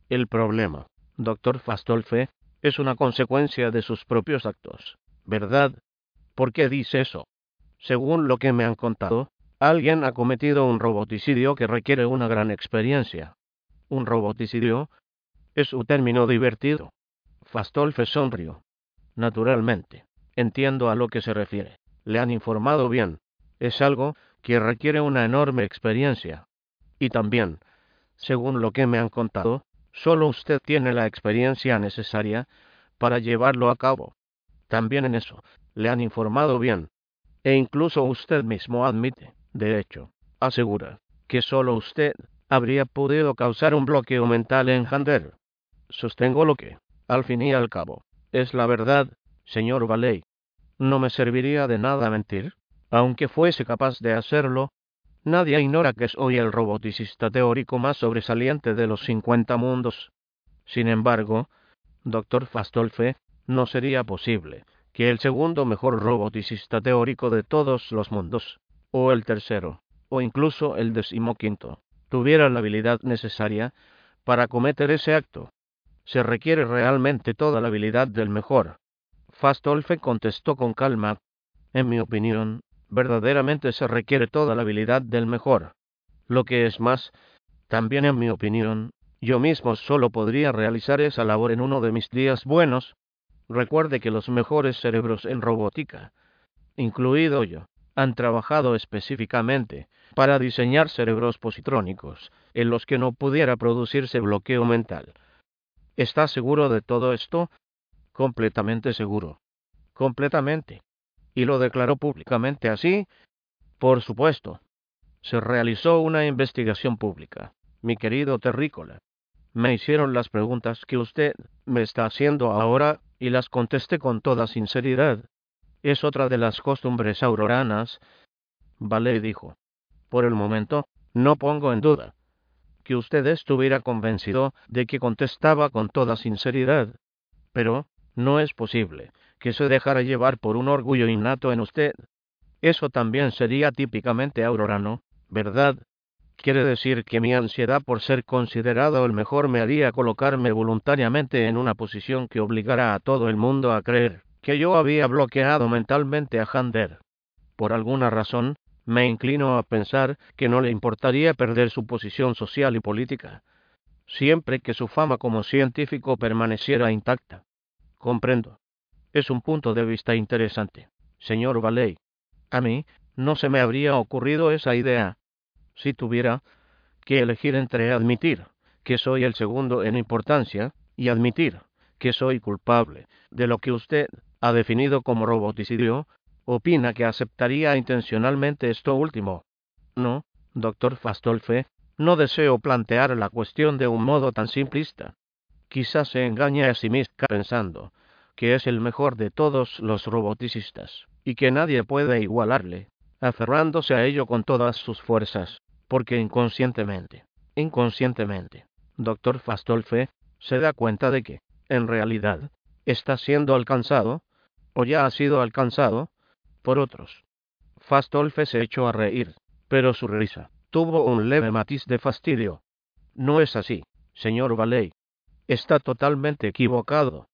El problema, doctor Fastolfe, es una consecuencia de sus propios actos, ¿verdad? ¿Por qué dice eso? Según lo que me han contado, alguien ha cometido un roboticidio que requiere una gran experiencia. ¿Un roboticidio? Es un término divertido. Fastolfe sonrió. Naturalmente. Entiendo a lo que se refiere. Le han informado bien. Es algo que requiere una enorme experiencia. Y también, según lo que me han contado, Solo usted tiene la experiencia necesaria para llevarlo a cabo. También en eso, le han informado bien. E incluso usted mismo admite, de hecho, asegura, que solo usted habría podido causar un bloqueo mental en Hander. Sostengo lo que, al fin y al cabo, es la verdad, señor Valey. No me serviría de nada mentir, aunque fuese capaz de hacerlo, Nadie ignora que soy el roboticista teórico más sobresaliente de los cincuenta mundos. Sin embargo, doctor Fastolfe, no sería posible que el segundo mejor roboticista teórico de todos los mundos, o el tercero, o incluso el decimoquinto, tuviera la habilidad necesaria para cometer ese acto. Se requiere realmente toda la habilidad del mejor. Fastolfe contestó con calma. En mi opinión, verdaderamente se requiere toda la habilidad del mejor. Lo que es más, también en mi opinión, yo mismo solo podría realizar esa labor en uno de mis días buenos. Recuerde que los mejores cerebros en robótica, incluido yo, han trabajado específicamente para diseñar cerebros positrónicos, en los que no pudiera producirse bloqueo mental. ¿Está seguro de todo esto? Completamente seguro. Completamente. ¿Y lo declaró públicamente así? Por supuesto. Se realizó una investigación pública, mi querido terrícola. Me hicieron las preguntas que usted me está haciendo ahora y las contesté con toda sinceridad. Es otra de las costumbres auroranas. Vale dijo. Por el momento, no pongo en duda que usted estuviera convencido de que contestaba con toda sinceridad. Pero, no es posible que se dejara llevar por un orgullo innato en usted. Eso también sería típicamente aurorano, ¿verdad? Quiere decir que mi ansiedad por ser considerado el mejor me haría colocarme voluntariamente en una posición que obligara a todo el mundo a creer que yo había bloqueado mentalmente a Hander. Por alguna razón, me inclino a pensar que no le importaría perder su posición social y política, siempre que su fama como científico permaneciera intacta. Comprendo. Es un punto de vista interesante, señor Valey. A mí, no se me habría ocurrido esa idea. Si tuviera que elegir entre admitir que soy el segundo en importancia y admitir que soy culpable de lo que usted ha definido como roboticidio, opina que aceptaría intencionalmente esto último. No, doctor Fastolfe, no deseo plantear la cuestión de un modo tan simplista. Quizás se engañe a sí mismo pensando que es el mejor de todos los roboticistas, y que nadie puede igualarle, aferrándose a ello con todas sus fuerzas, porque inconscientemente, inconscientemente, doctor Fastolfe se da cuenta de que, en realidad, está siendo alcanzado, o ya ha sido alcanzado, por otros. Fastolfe se echó a reír, pero su risa tuvo un leve matiz de fastidio. No es así, señor Valey. Está totalmente equivocado.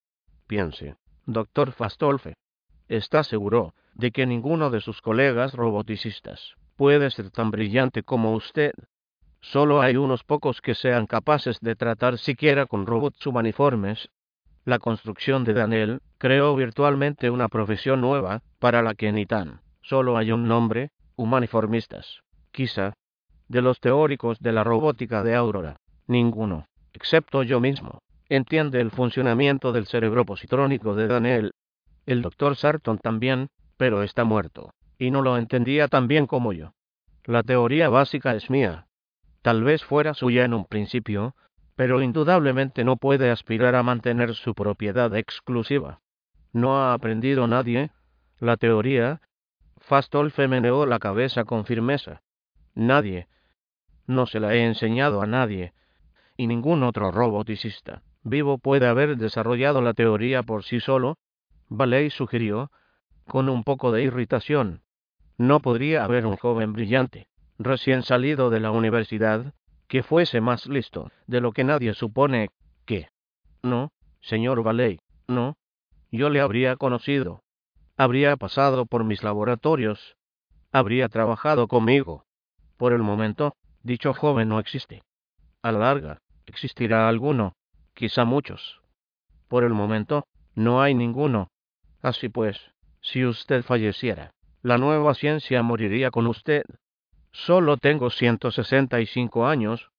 Piense, doctor Fastolfe. ¿Está seguro de que ninguno de sus colegas roboticistas puede ser tan brillante como usted? Solo hay unos pocos que sean capaces de tratar siquiera con robots humaniformes la construcción de Daniel creó virtualmente una profesión nueva, para la que ni tan solo hay un nombre, humaniformistas. Quizá, de los teóricos de la robótica de Aurora, ninguno, excepto yo mismo, entiende el funcionamiento del cerebro positrónico de Daniel. El doctor Sarton también, pero está muerto, y no lo entendía tan bien como yo. La teoría básica es mía. Tal vez fuera suya en un principio, pero indudablemente no puede aspirar a mantener su propiedad exclusiva. No ha aprendido nadie la teoría. Fastolfe meneó la cabeza con firmeza. Nadie. No se la he enseñado a nadie. Y ningún otro roboticista vivo puede haber desarrollado la teoría por sí solo. Valey sugirió, con un poco de irritación. No podría haber un joven brillante, recién salido de la universidad, que fuese más listo de lo que nadie supone que. No, señor Valey, no. Yo le habría conocido. Habría pasado por mis laboratorios. Habría trabajado conmigo. Por el momento, dicho joven no existe. A la larga, existirá alguno, quizá muchos. Por el momento, no hay ninguno. Así pues, si usted falleciera, la nueva ciencia moriría con usted. Solo tengo 165 años.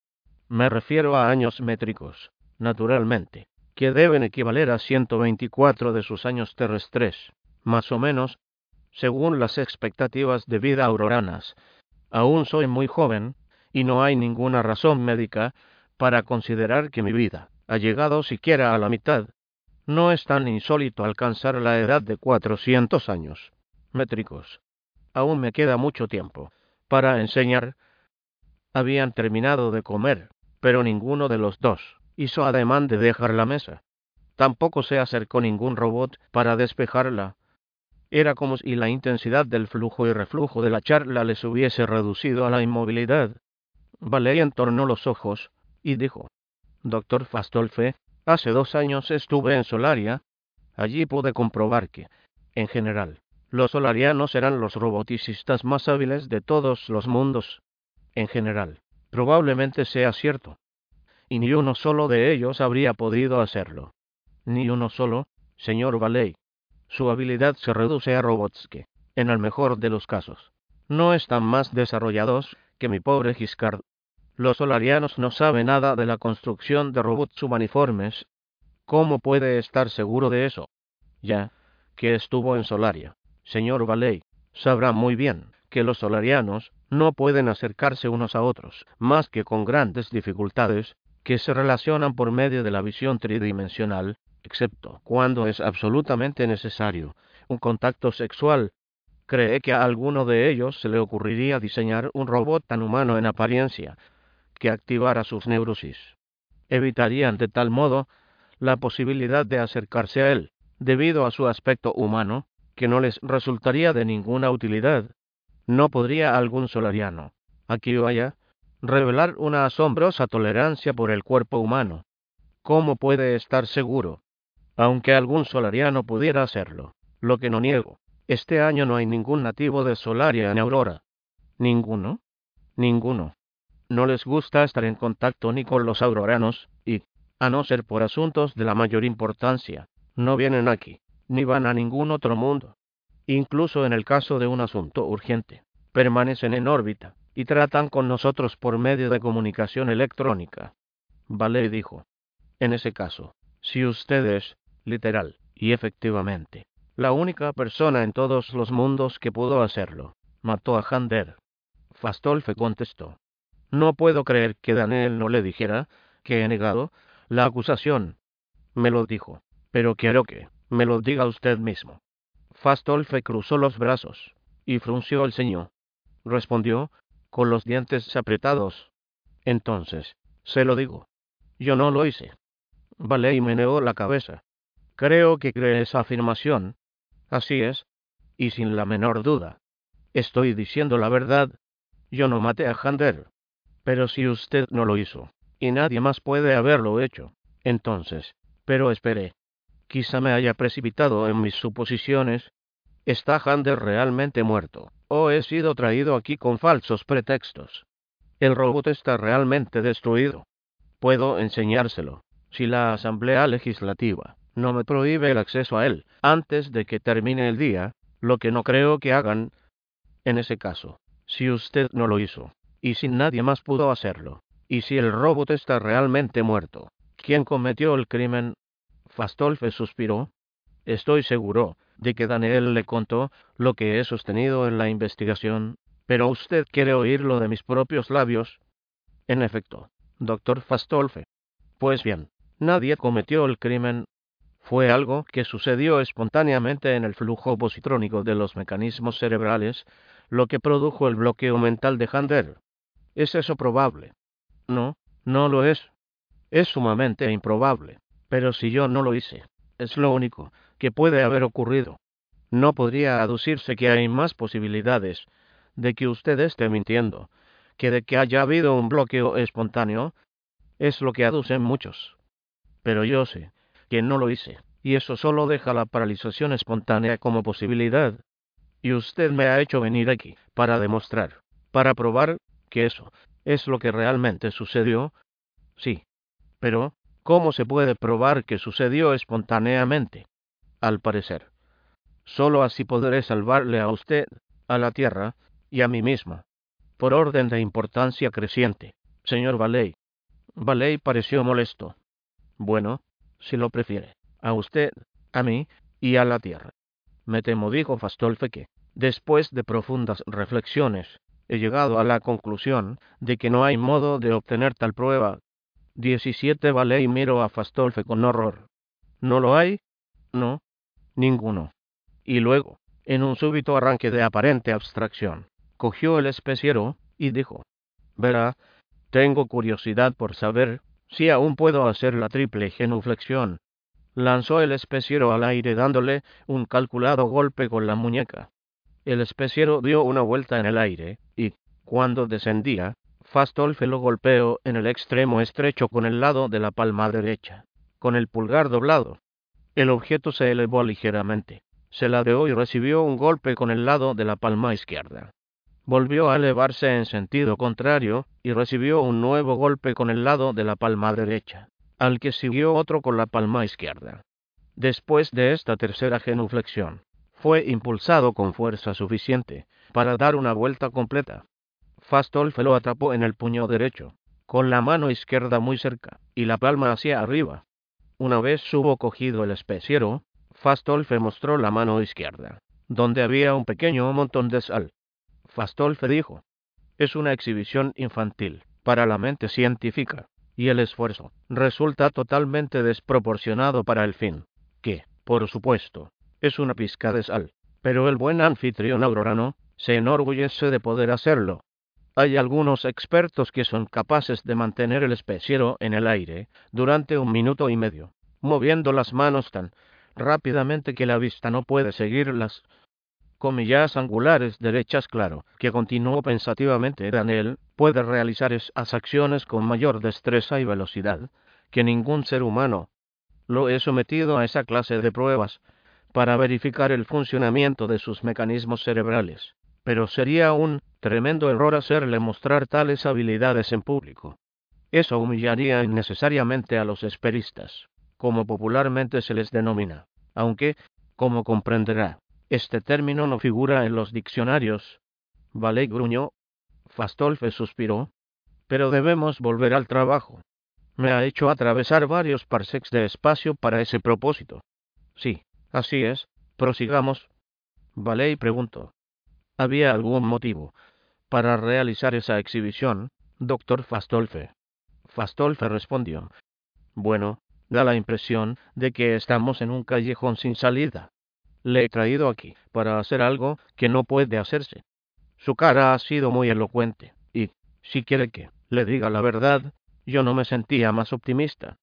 Me refiero a años métricos, naturalmente, que deben equivaler a 124 de sus años terrestres, más o menos, según las expectativas de vida auroranas. Aún soy muy joven, y no hay ninguna razón médica para considerar que mi vida ha llegado siquiera a la mitad. No es tan insólito alcanzar la edad de 400 años métricos. Aún me queda mucho tiempo para enseñar. Habían terminado de comer, pero ninguno de los dos hizo ademán de dejar la mesa. Tampoco se acercó ningún robot para despejarla. Era como si la intensidad del flujo y reflujo de la charla les hubiese reducido a la inmovilidad. Valeria entornó los ojos y dijo: Doctor Fastolfe, hace dos años estuve en Solaria. Allí pude comprobar que, en general, los solarianos eran los roboticistas más hábiles de todos los mundos. En general, probablemente sea cierto. Y ni uno solo de ellos habría podido hacerlo. Ni uno solo, señor Valey. Su habilidad se reduce a robots que, en el mejor de los casos, no están más desarrollados que mi pobre Giscard. Los solarianos no saben nada de la construcción de robots humaniformes. ¿Cómo puede estar seguro de eso? Ya, que estuvo en Solaria, señor Valey, sabrá muy bien que los solarianos no pueden acercarse unos a otros, más que con grandes dificultades, que se relacionan por medio de la visión tridimensional excepto cuando es absolutamente necesario un contacto sexual. Cree que a alguno de ellos se le ocurriría diseñar un robot tan humano en apariencia que activara sus neurosis. Evitarían de tal modo la posibilidad de acercarse a él, debido a su aspecto humano, que no les resultaría de ninguna utilidad. No podría algún solariano, aquí o allá, revelar una asombrosa tolerancia por el cuerpo humano. ¿Cómo puede estar seguro aunque algún solariano pudiera hacerlo, lo que no niego. Este año no hay ningún nativo de Solaria en Aurora. ¿Ninguno? Ninguno. No les gusta estar en contacto ni con los auroranos, y, a no ser por asuntos de la mayor importancia, no vienen aquí, ni van a ningún otro mundo. Incluso en el caso de un asunto urgente, permanecen en órbita, y tratan con nosotros por medio de comunicación electrónica. Vale dijo. En ese caso, si ustedes, literal, y efectivamente. La única persona en todos los mundos que pudo hacerlo. Mató a Hander. Fastolfe contestó. No puedo creer que Daniel no le dijera que he negado la acusación. Me lo dijo, pero quiero que me lo diga usted mismo. Fastolfe cruzó los brazos y frunció el ceño. Respondió, con los dientes apretados. Entonces, se lo digo. Yo no lo hice. Vale y meneó la cabeza. Creo que cree esa afirmación. Así es. Y sin la menor duda. Estoy diciendo la verdad. Yo no maté a Hander. Pero si usted no lo hizo, y nadie más puede haberlo hecho, entonces, pero espere. Quizá me haya precipitado en mis suposiciones. ¿Está Hander realmente muerto? ¿O he sido traído aquí con falsos pretextos? El robot está realmente destruido. Puedo enseñárselo, si la Asamblea Legislativa no me prohíbe el acceso a él antes de que termine el día, lo que no creo que hagan en ese caso. Si usted no lo hizo, y si nadie más pudo hacerlo, y si el robot está realmente muerto, ¿quién cometió el crimen? Fastolfe suspiró. Estoy seguro de que Daniel le contó lo que he sostenido en la investigación, pero usted quiere oírlo de mis propios labios. En efecto, doctor Fastolfe. Pues bien, nadie cometió el crimen fue algo que sucedió espontáneamente en el flujo positrónico de los mecanismos cerebrales, lo que produjo el bloqueo mental de Hander. ¿Es eso probable? No, no lo es. Es sumamente improbable. Pero si yo no lo hice, es lo único que puede haber ocurrido. No podría aducirse que hay más posibilidades de que usted esté mintiendo que de que haya habido un bloqueo espontáneo. Es lo que aducen muchos. Pero yo sé que no lo hice, y eso solo deja la paralización espontánea como posibilidad. Y usted me ha hecho venir aquí para demostrar, para probar que eso es lo que realmente sucedió. Sí. Pero, ¿cómo se puede probar que sucedió espontáneamente? Al parecer. Solo así podré salvarle a usted, a la Tierra y a mí misma. Por orden de importancia creciente, señor Valey. Valey pareció molesto. Bueno, si lo prefiere, a usted, a mí y a la tierra. Me temo, dijo Fastolfe, que, después de profundas reflexiones, he llegado a la conclusión de que no hay modo de obtener tal prueba. 17 vale y miro a Fastolfe con horror. ¿No lo hay? No, ninguno. Y luego, en un súbito arranque de aparente abstracción, cogió el especiero y dijo: Verá, tengo curiosidad por saber si aún puedo hacer la triple genuflexión. lanzó el especiero al aire dándole un calculado golpe con la muñeca. El especiero dio una vuelta en el aire, y, cuando descendía, Fastolfe lo golpeó en el extremo estrecho con el lado de la palma derecha, con el pulgar doblado. El objeto se elevó ligeramente, se ladeó y recibió un golpe con el lado de la palma izquierda. Volvió a elevarse en sentido contrario y recibió un nuevo golpe con el lado de la palma derecha, al que siguió otro con la palma izquierda. Después de esta tercera genuflexión, fue impulsado con fuerza suficiente para dar una vuelta completa. Fastolfe lo atrapó en el puño derecho, con la mano izquierda muy cerca y la palma hacia arriba. Una vez hubo cogido el especiero, Fastolfe mostró la mano izquierda, donde había un pequeño montón de sal. Fastolfe dijo, es una exhibición infantil para la mente científica, y el esfuerzo resulta totalmente desproporcionado para el fin, que, por supuesto, es una pizca de sal. Pero el buen anfitrión aurorano se enorgullece de poder hacerlo. Hay algunos expertos que son capaces de mantener el especiero en el aire durante un minuto y medio, moviendo las manos tan rápidamente que la vista no puede seguirlas comillas angulares derechas claro, que continuó pensativamente Daniel, puede realizar esas acciones con mayor destreza y velocidad que ningún ser humano. Lo he sometido a esa clase de pruebas para verificar el funcionamiento de sus mecanismos cerebrales, pero sería un tremendo error hacerle mostrar tales habilidades en público. Eso humillaría innecesariamente a los esperistas, como popularmente se les denomina, aunque, como comprenderá, este término no figura en los diccionarios. Vale gruñó. Fastolfe suspiró. Pero debemos volver al trabajo. Me ha hecho atravesar varios parsecs de espacio para ese propósito. Sí, así es. Prosigamos. Valey preguntó. ¿Había algún motivo para realizar esa exhibición, doctor Fastolfe? Fastolfe respondió. Bueno, da la impresión de que estamos en un callejón sin salida. Le he traído aquí para hacer algo que no puede hacerse. Su cara ha sido muy elocuente, y, si quiere que le diga la verdad, yo no me sentía más optimista.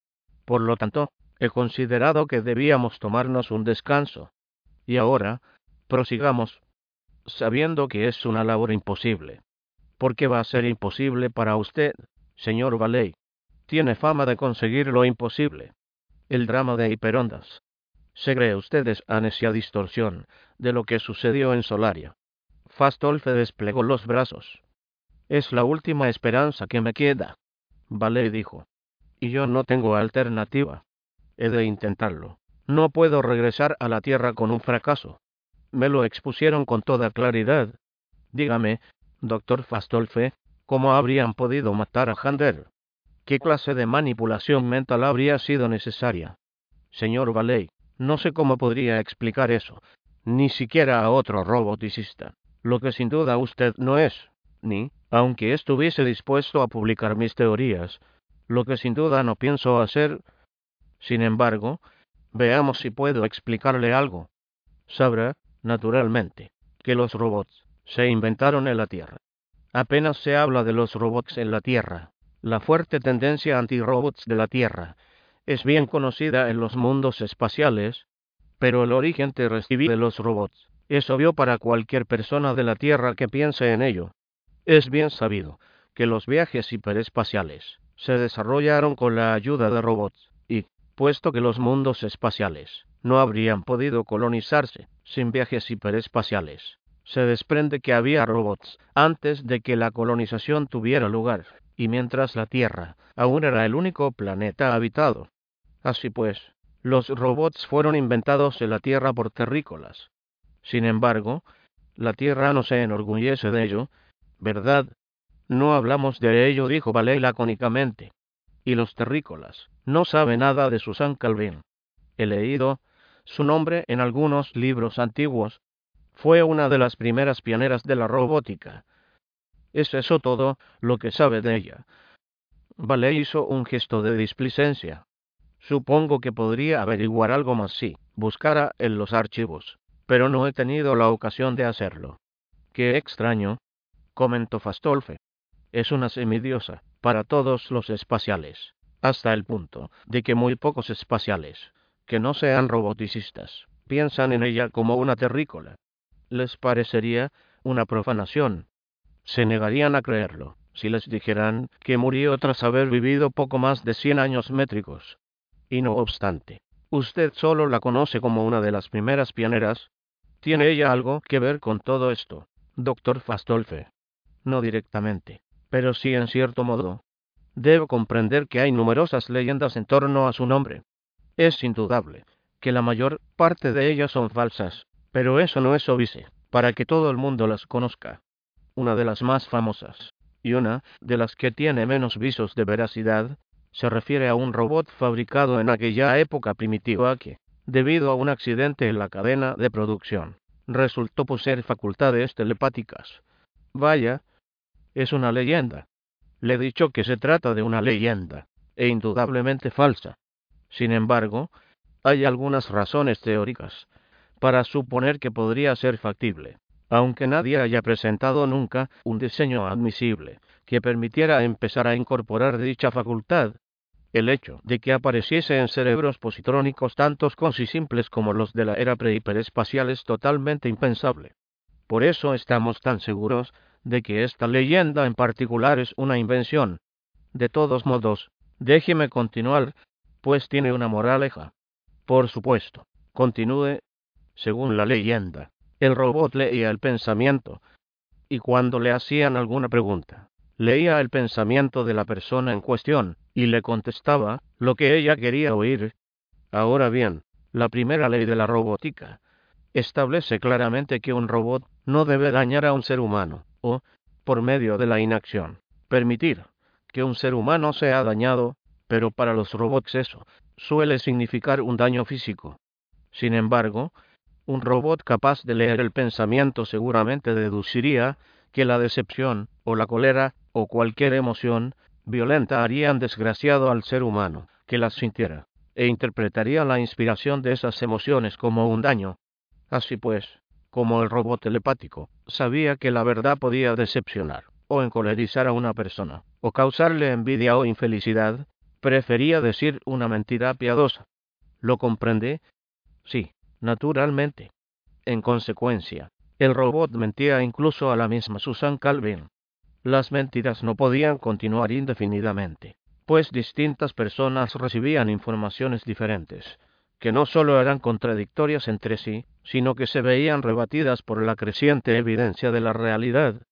Por lo tanto, he considerado que debíamos tomarnos un descanso. Y ahora, prosigamos, sabiendo que es una labor imposible. ¿Por qué va a ser imposible para usted, señor Valey? Tiene fama de conseguir lo imposible. El drama de Hiperondas, se cree ustedes esa distorsión de lo que sucedió en Solaria. Fastolfe desplegó los brazos. Es la última esperanza que me queda. Vale dijo. Y yo no tengo alternativa. He de intentarlo. No puedo regresar a la Tierra con un fracaso. Me lo expusieron con toda claridad. Dígame, doctor Fastolfe, ¿cómo habrían podido matar a Hander? ¿Qué clase de manipulación mental habría sido necesaria? Señor Valey, no sé cómo podría explicar eso, ni siquiera a otro roboticista. Lo que sin duda usted no es, ni, aunque estuviese dispuesto a publicar mis teorías, lo que sin duda no pienso hacer. Sin embargo, veamos si puedo explicarle algo. Sabrá, naturalmente, que los robots se inventaron en la Tierra. Apenas se habla de los robots en la Tierra. La fuerte tendencia anti-robots de la Tierra es bien conocida en los mundos espaciales, pero el origen terrestre de los robots es obvio para cualquier persona de la Tierra que piense en ello. Es bien sabido que los viajes hiperespaciales se desarrollaron con la ayuda de robots, y, puesto que los mundos espaciales no habrían podido colonizarse sin viajes hiperespaciales, se desprende que había robots antes de que la colonización tuviera lugar, y mientras la Tierra aún era el único planeta habitado. Así pues, los robots fueron inventados en la Tierra por terrícolas. Sin embargo, la Tierra no se enorgullece de ello, ¿verdad? No hablamos de ello, dijo Valey lacónicamente. Y los terrícolas no saben nada de Susan Calvin. He leído su nombre en algunos libros antiguos. Fue una de las primeras pioneras de la robótica. ¿Es eso todo lo que sabe de ella? Valey hizo un gesto de displicencia. Supongo que podría averiguar algo más si buscara en los archivos, pero no he tenido la ocasión de hacerlo. Qué extraño, comentó Fastolfe. Es una semidiosa para todos los espaciales, hasta el punto de que muy pocos espaciales que no sean roboticistas piensan en ella como una terrícola. Les parecería una profanación. Se negarían a creerlo si les dijeran que murió tras haber vivido poco más de cien años métricos. Y no obstante, usted solo la conoce como una de las primeras pioneras. ¿Tiene ella algo que ver con todo esto, doctor Fastolfe? No directamente, pero sí en cierto modo. Debo comprender que hay numerosas leyendas en torno a su nombre. Es indudable que la mayor parte de ellas son falsas, pero eso no es obvio, para que todo el mundo las conozca. Una de las más famosas, y una de las que tiene menos visos de veracidad, se refiere a un robot fabricado en aquella época primitiva que, debido a un accidente en la cadena de producción, resultó poseer facultades telepáticas. Vaya, es una leyenda. Le he dicho que se trata de una leyenda, e indudablemente falsa. Sin embargo, hay algunas razones teóricas para suponer que podría ser factible, aunque nadie haya presentado nunca un diseño admisible que permitiera empezar a incorporar dicha facultad. El hecho de que apareciese en cerebros positrónicos tantos y simples como los de la era prehiperespacial es totalmente impensable. Por eso estamos tan seguros de que esta leyenda en particular es una invención. De todos modos, déjeme continuar, pues tiene una moraleja. Por supuesto, continúe. Según la leyenda, el robot leía el pensamiento, y cuando le hacían alguna pregunta, leía el pensamiento de la persona en cuestión, y le contestaba lo que ella quería oír. Ahora bien, la primera ley de la robótica establece claramente que un robot no debe dañar a un ser humano, por medio de la inacción, permitir que un ser humano sea dañado, pero para los robots eso suele significar un daño físico. Sin embargo, un robot capaz de leer el pensamiento seguramente deduciría que la decepción, o la cólera, o cualquier emoción violenta harían desgraciado al ser humano que las sintiera, e interpretaría la inspiración de esas emociones como un daño. Así pues, como el robot telepático sabía que la verdad podía decepcionar, o encolerizar a una persona, o causarle envidia o infelicidad, Prefería decir una mentira piadosa. ¿Lo comprende? Sí, naturalmente. En consecuencia, el robot mentía incluso a la misma Susan Calvin. Las mentiras no podían continuar indefinidamente, pues distintas personas recibían informaciones diferentes, que no solo eran contradictorias entre sí, sino que se veían rebatidas por la creciente evidencia de la realidad.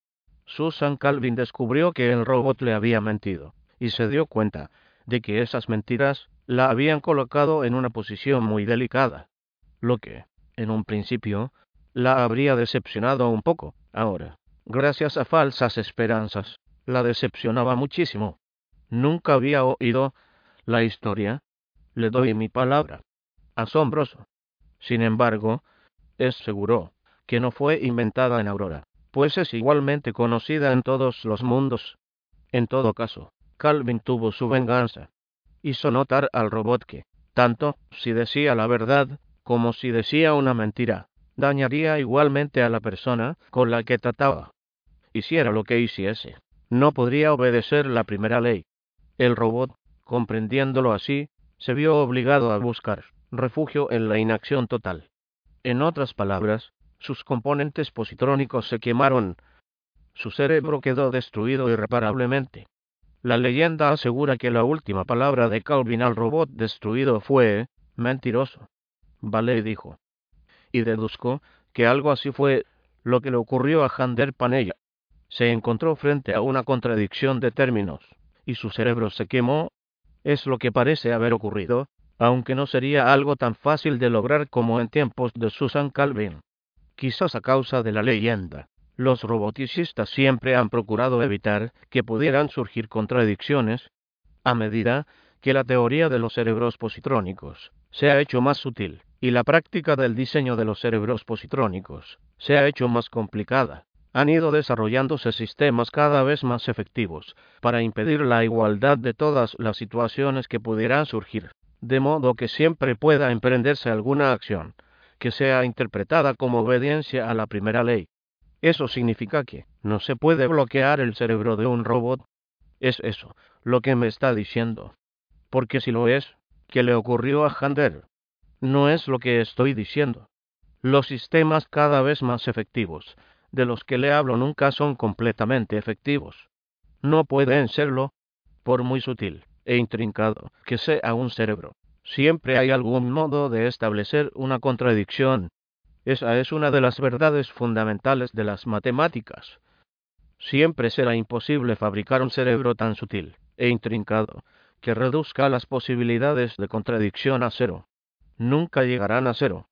Susan Calvin descubrió que el robot le había mentido, y se dio cuenta de que esas mentiras la habían colocado en una posición muy delicada, lo que, en un principio, la habría decepcionado un poco. Ahora, gracias a falsas esperanzas, la decepcionaba muchísimo. Nunca había oído la historia. Le doy mi palabra. Asombroso. Sin embargo, es seguro que no fue inventada en Aurora, pues es igualmente conocida en todos los mundos. En todo caso, Calvin tuvo su venganza. Hizo notar al robot que, tanto si decía la verdad como si decía una mentira, dañaría igualmente a la persona con la que trataba. Hiciera lo que hiciese, no podría obedecer la primera ley. El robot, comprendiéndolo así, se vio obligado a buscar refugio en la inacción total. En otras palabras, sus componentes positrónicos se quemaron. Su cerebro quedó destruido irreparablemente. La leyenda asegura que la última palabra de Calvin al robot destruido fue mentiroso. Vale dijo. Y deduzco que algo así fue lo que le ocurrió a Hander Panella. Se encontró frente a una contradicción de términos, y su cerebro se quemó. Es lo que parece haber ocurrido, aunque no sería algo tan fácil de lograr como en tiempos de Susan Calvin. Quizás a causa de la leyenda. Los roboticistas siempre han procurado evitar que pudieran surgir contradicciones a medida que la teoría de los cerebros positrónicos se ha hecho más sutil y la práctica del diseño de los cerebros positrónicos se ha hecho más complicada. Han ido desarrollándose sistemas cada vez más efectivos para impedir la igualdad de todas las situaciones que pudieran surgir, de modo que siempre pueda emprenderse alguna acción que sea interpretada como obediencia a la primera ley eso significa que no se puede bloquear el cerebro de un robot. Es eso lo que me está diciendo. Porque si lo es, ¿qué le ocurrió a Hander? no es lo que estoy diciendo. Los sistemas cada vez más efectivos, de los que le hablo nunca son completamente efectivos. No pueden serlo, por muy sutil e intrincado que sea un cerebro. Siempre hay algún modo de establecer una contradicción. Esa es una de las verdades fundamentales de las matemáticas. Siempre será imposible fabricar un cerebro tan sutil e intrincado que reduzca las posibilidades de contradicción a cero. Nunca llegarán a cero.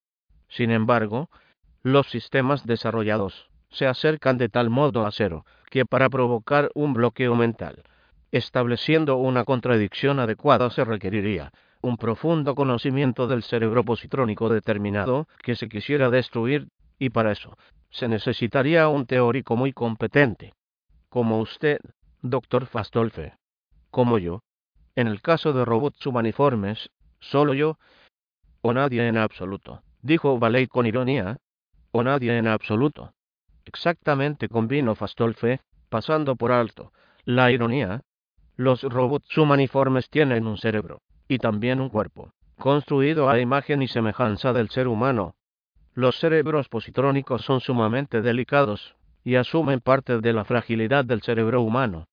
Sin embargo, los sistemas desarrollados se acercan de tal modo a cero que para provocar un bloqueo mental, estableciendo una contradicción adecuada se requeriría un profundo conocimiento del cerebro positrónico determinado que se quisiera destruir, y para eso se necesitaría un teórico muy competente, como usted, doctor Fastolfe, como yo. En el caso de robots humaniformes, solo yo, o nadie en absoluto, dijo Valet con ironía, o nadie en absoluto. Exactamente convino Fastolfe, pasando por alto la ironía. Los robots humaniformes tienen un cerebro, y también un cuerpo, construido a imagen y semejanza del ser humano. Los cerebros positrónicos son sumamente delicados, y asumen parte de la fragilidad del cerebro humano.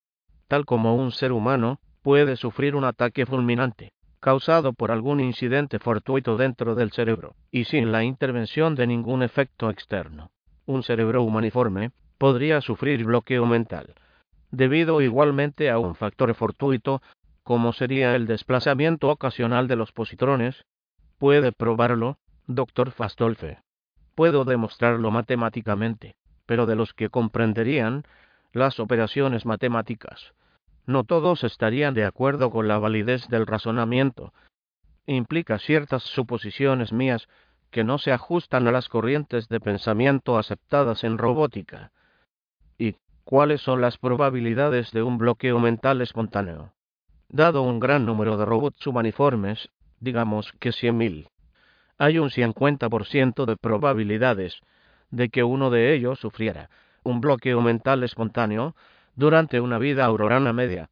Tal como un ser humano puede sufrir un ataque fulminante, causado por algún incidente fortuito dentro del cerebro, y sin la intervención de ningún efecto externo. Un cerebro humaniforme podría sufrir bloqueo mental, debido igualmente a un factor fortuito como sería el desplazamiento ocasional de los positrones? Puede probarlo, doctor Fastolfe. Puedo demostrarlo matemáticamente, pero de los que comprenderían las operaciones matemáticas, no todos estarían de acuerdo con la validez del razonamiento. Implica ciertas suposiciones mías que no se ajustan a las corrientes de pensamiento aceptadas en robótica. ¿Y cuáles son las probabilidades de un bloqueo mental espontáneo? Dado un gran número de robots humaniformes, digamos que 100.000, hay un 50% de probabilidades de que uno de ellos sufriera un bloqueo mental espontáneo durante una vida aurorana media,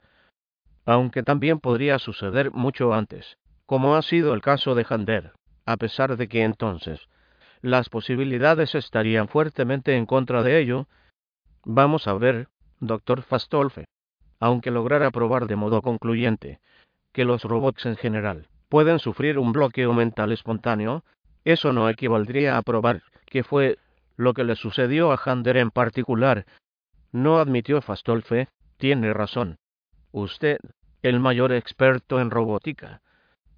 aunque también podría suceder mucho antes, como ha sido el caso de Hander, a pesar de que entonces las posibilidades estarían fuertemente en contra de ello. Vamos a ver, doctor Fastolfe aunque lograra probar de modo concluyente que los robots en general pueden sufrir un bloqueo mental espontáneo, eso no equivaldría a probar que fue lo que le sucedió a Hander en particular. No admitió Fastolfe, tiene razón. Usted, el mayor experto en robótica,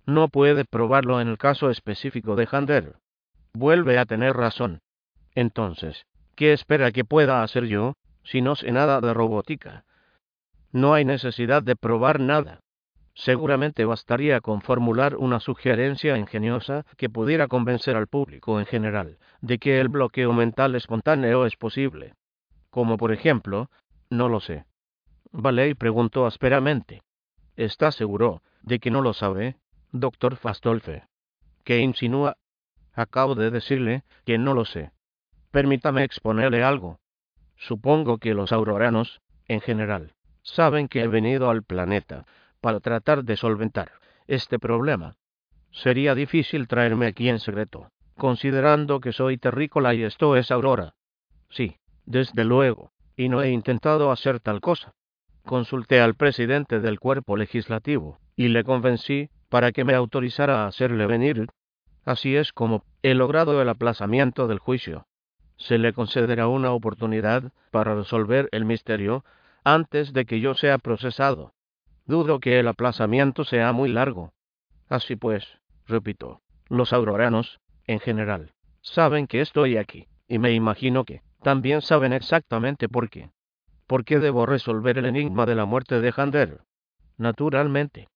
no puede probarlo en el caso específico de Hander. Vuelve a tener razón. Entonces, ¿qué espera que pueda hacer yo, si no sé nada de robótica? No hay necesidad de probar nada. Seguramente bastaría con formular una sugerencia ingeniosa que pudiera convencer al público en general de que el bloqueo mental espontáneo es posible. Como por ejemplo, no lo sé. Valey preguntó ásperamente. ¿Está seguro de que no lo sabe, doctor Fastolfe? ¿Qué insinúa? Acabo de decirle que no lo sé. Permítame exponerle algo. Supongo que los auroranos, en general, saben que he venido al planeta para tratar de solventar este problema. Sería difícil traerme aquí en secreto, considerando que soy terrícola y esto es aurora. Sí, desde luego, y no he intentado hacer tal cosa. Consulté al presidente del cuerpo legislativo y le convencí para que me autorizara a hacerle venir. Así es como he logrado el aplazamiento del juicio. Se le concederá una oportunidad para resolver el misterio antes de que yo sea procesado. Dudo que el aplazamiento sea muy largo. Así pues, repito, los auroranos, en general, saben que estoy aquí, y me imagino que también saben exactamente por qué. ¿Por qué debo resolver el enigma de la muerte de Hander? Naturalmente.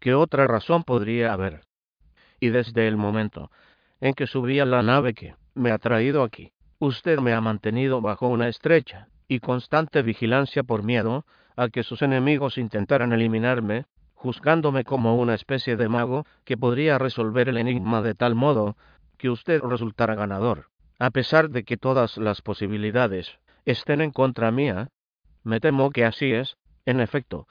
¿Qué otra razón podría haber? Y desde el momento en que subí a la nave que me ha traído aquí, usted me ha mantenido bajo una estrecha y constante vigilancia por miedo a que sus enemigos intentaran eliminarme, juzgándome como una especie de mago que podría resolver el enigma de tal modo que usted resultara ganador. A pesar de que todas las posibilidades estén en contra mía, me temo que así es, en efecto.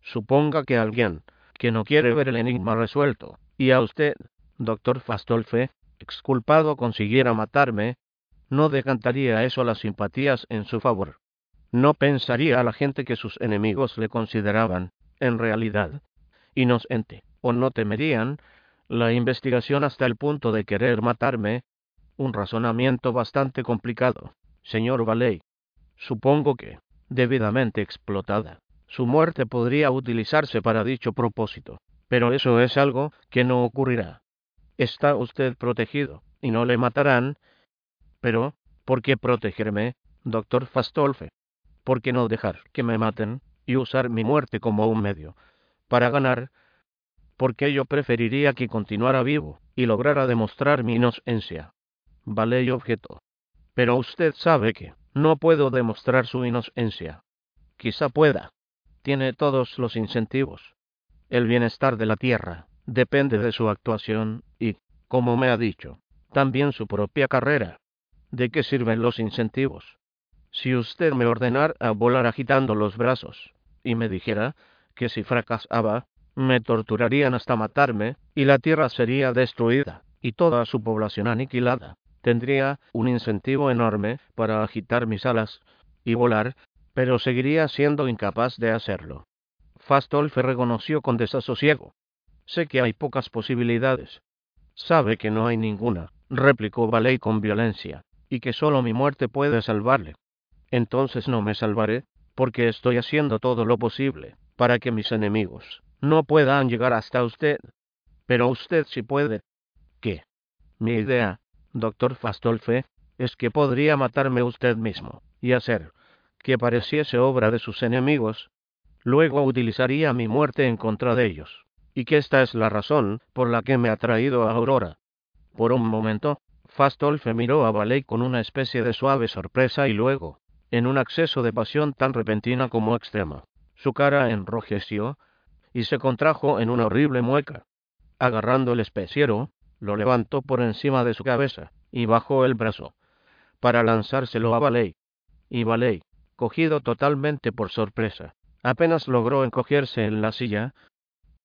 Suponga que alguien que no quiere ver el enigma resuelto, y a usted, doctor Fastolfe, exculpado, consiguiera matarme, no decantaría eso las simpatías en su favor. No pensaría a la gente que sus enemigos le consideraban, en realidad, inocente, o no temerían la investigación hasta el punto de querer matarme, un razonamiento bastante complicado, señor Valey. Supongo que, debidamente explotada, su muerte podría utilizarse para dicho propósito, pero eso es algo que no ocurrirá. Está usted protegido, y no le matarán. Pero, ¿por qué protegerme, doctor Fastolfe? ¿Por qué no dejar que me maten y usar mi muerte como un medio para ganar? Porque yo preferiría que continuara vivo y lograra demostrar mi inocencia. Vale objeto. Pero usted sabe que no puedo demostrar su inocencia. Quizá pueda. Tiene todos los incentivos. El bienestar de la tierra depende de su actuación y, como me ha dicho, también su propia carrera. ¿De qué sirven los incentivos? Si usted me ordenara volar agitando los brazos y me dijera que si fracasaba, me torturarían hasta matarme y la tierra sería destruida y toda su población aniquilada, tendría un incentivo enorme para agitar mis alas y volar, pero seguiría siendo incapaz de hacerlo. Fastolfe reconoció con desasosiego Sé que hay pocas posibilidades. Sabe que no hay ninguna, replicó Valey con violencia, y que solo mi muerte puede salvarle. Entonces no me salvaré, porque estoy haciendo todo lo posible para que mis enemigos no puedan llegar hasta usted. Pero usted sí puede. ¿Qué? Mi idea, doctor Fastolfe, es que podría matarme usted mismo, y hacer que pareciese obra de sus enemigos. Luego utilizaría mi muerte en contra de ellos y que esta es la razón por la que me ha traído a Aurora. Por un momento, Fastolfe miró a Baley con una especie de suave sorpresa y luego, en un acceso de pasión tan repentina como extrema, su cara enrojeció y se contrajo en una horrible mueca. Agarrando el especiero, lo levantó por encima de su cabeza y bajó el brazo para lanzárselo a Baley. Y Baley, cogido totalmente por sorpresa, apenas logró encogerse en la silla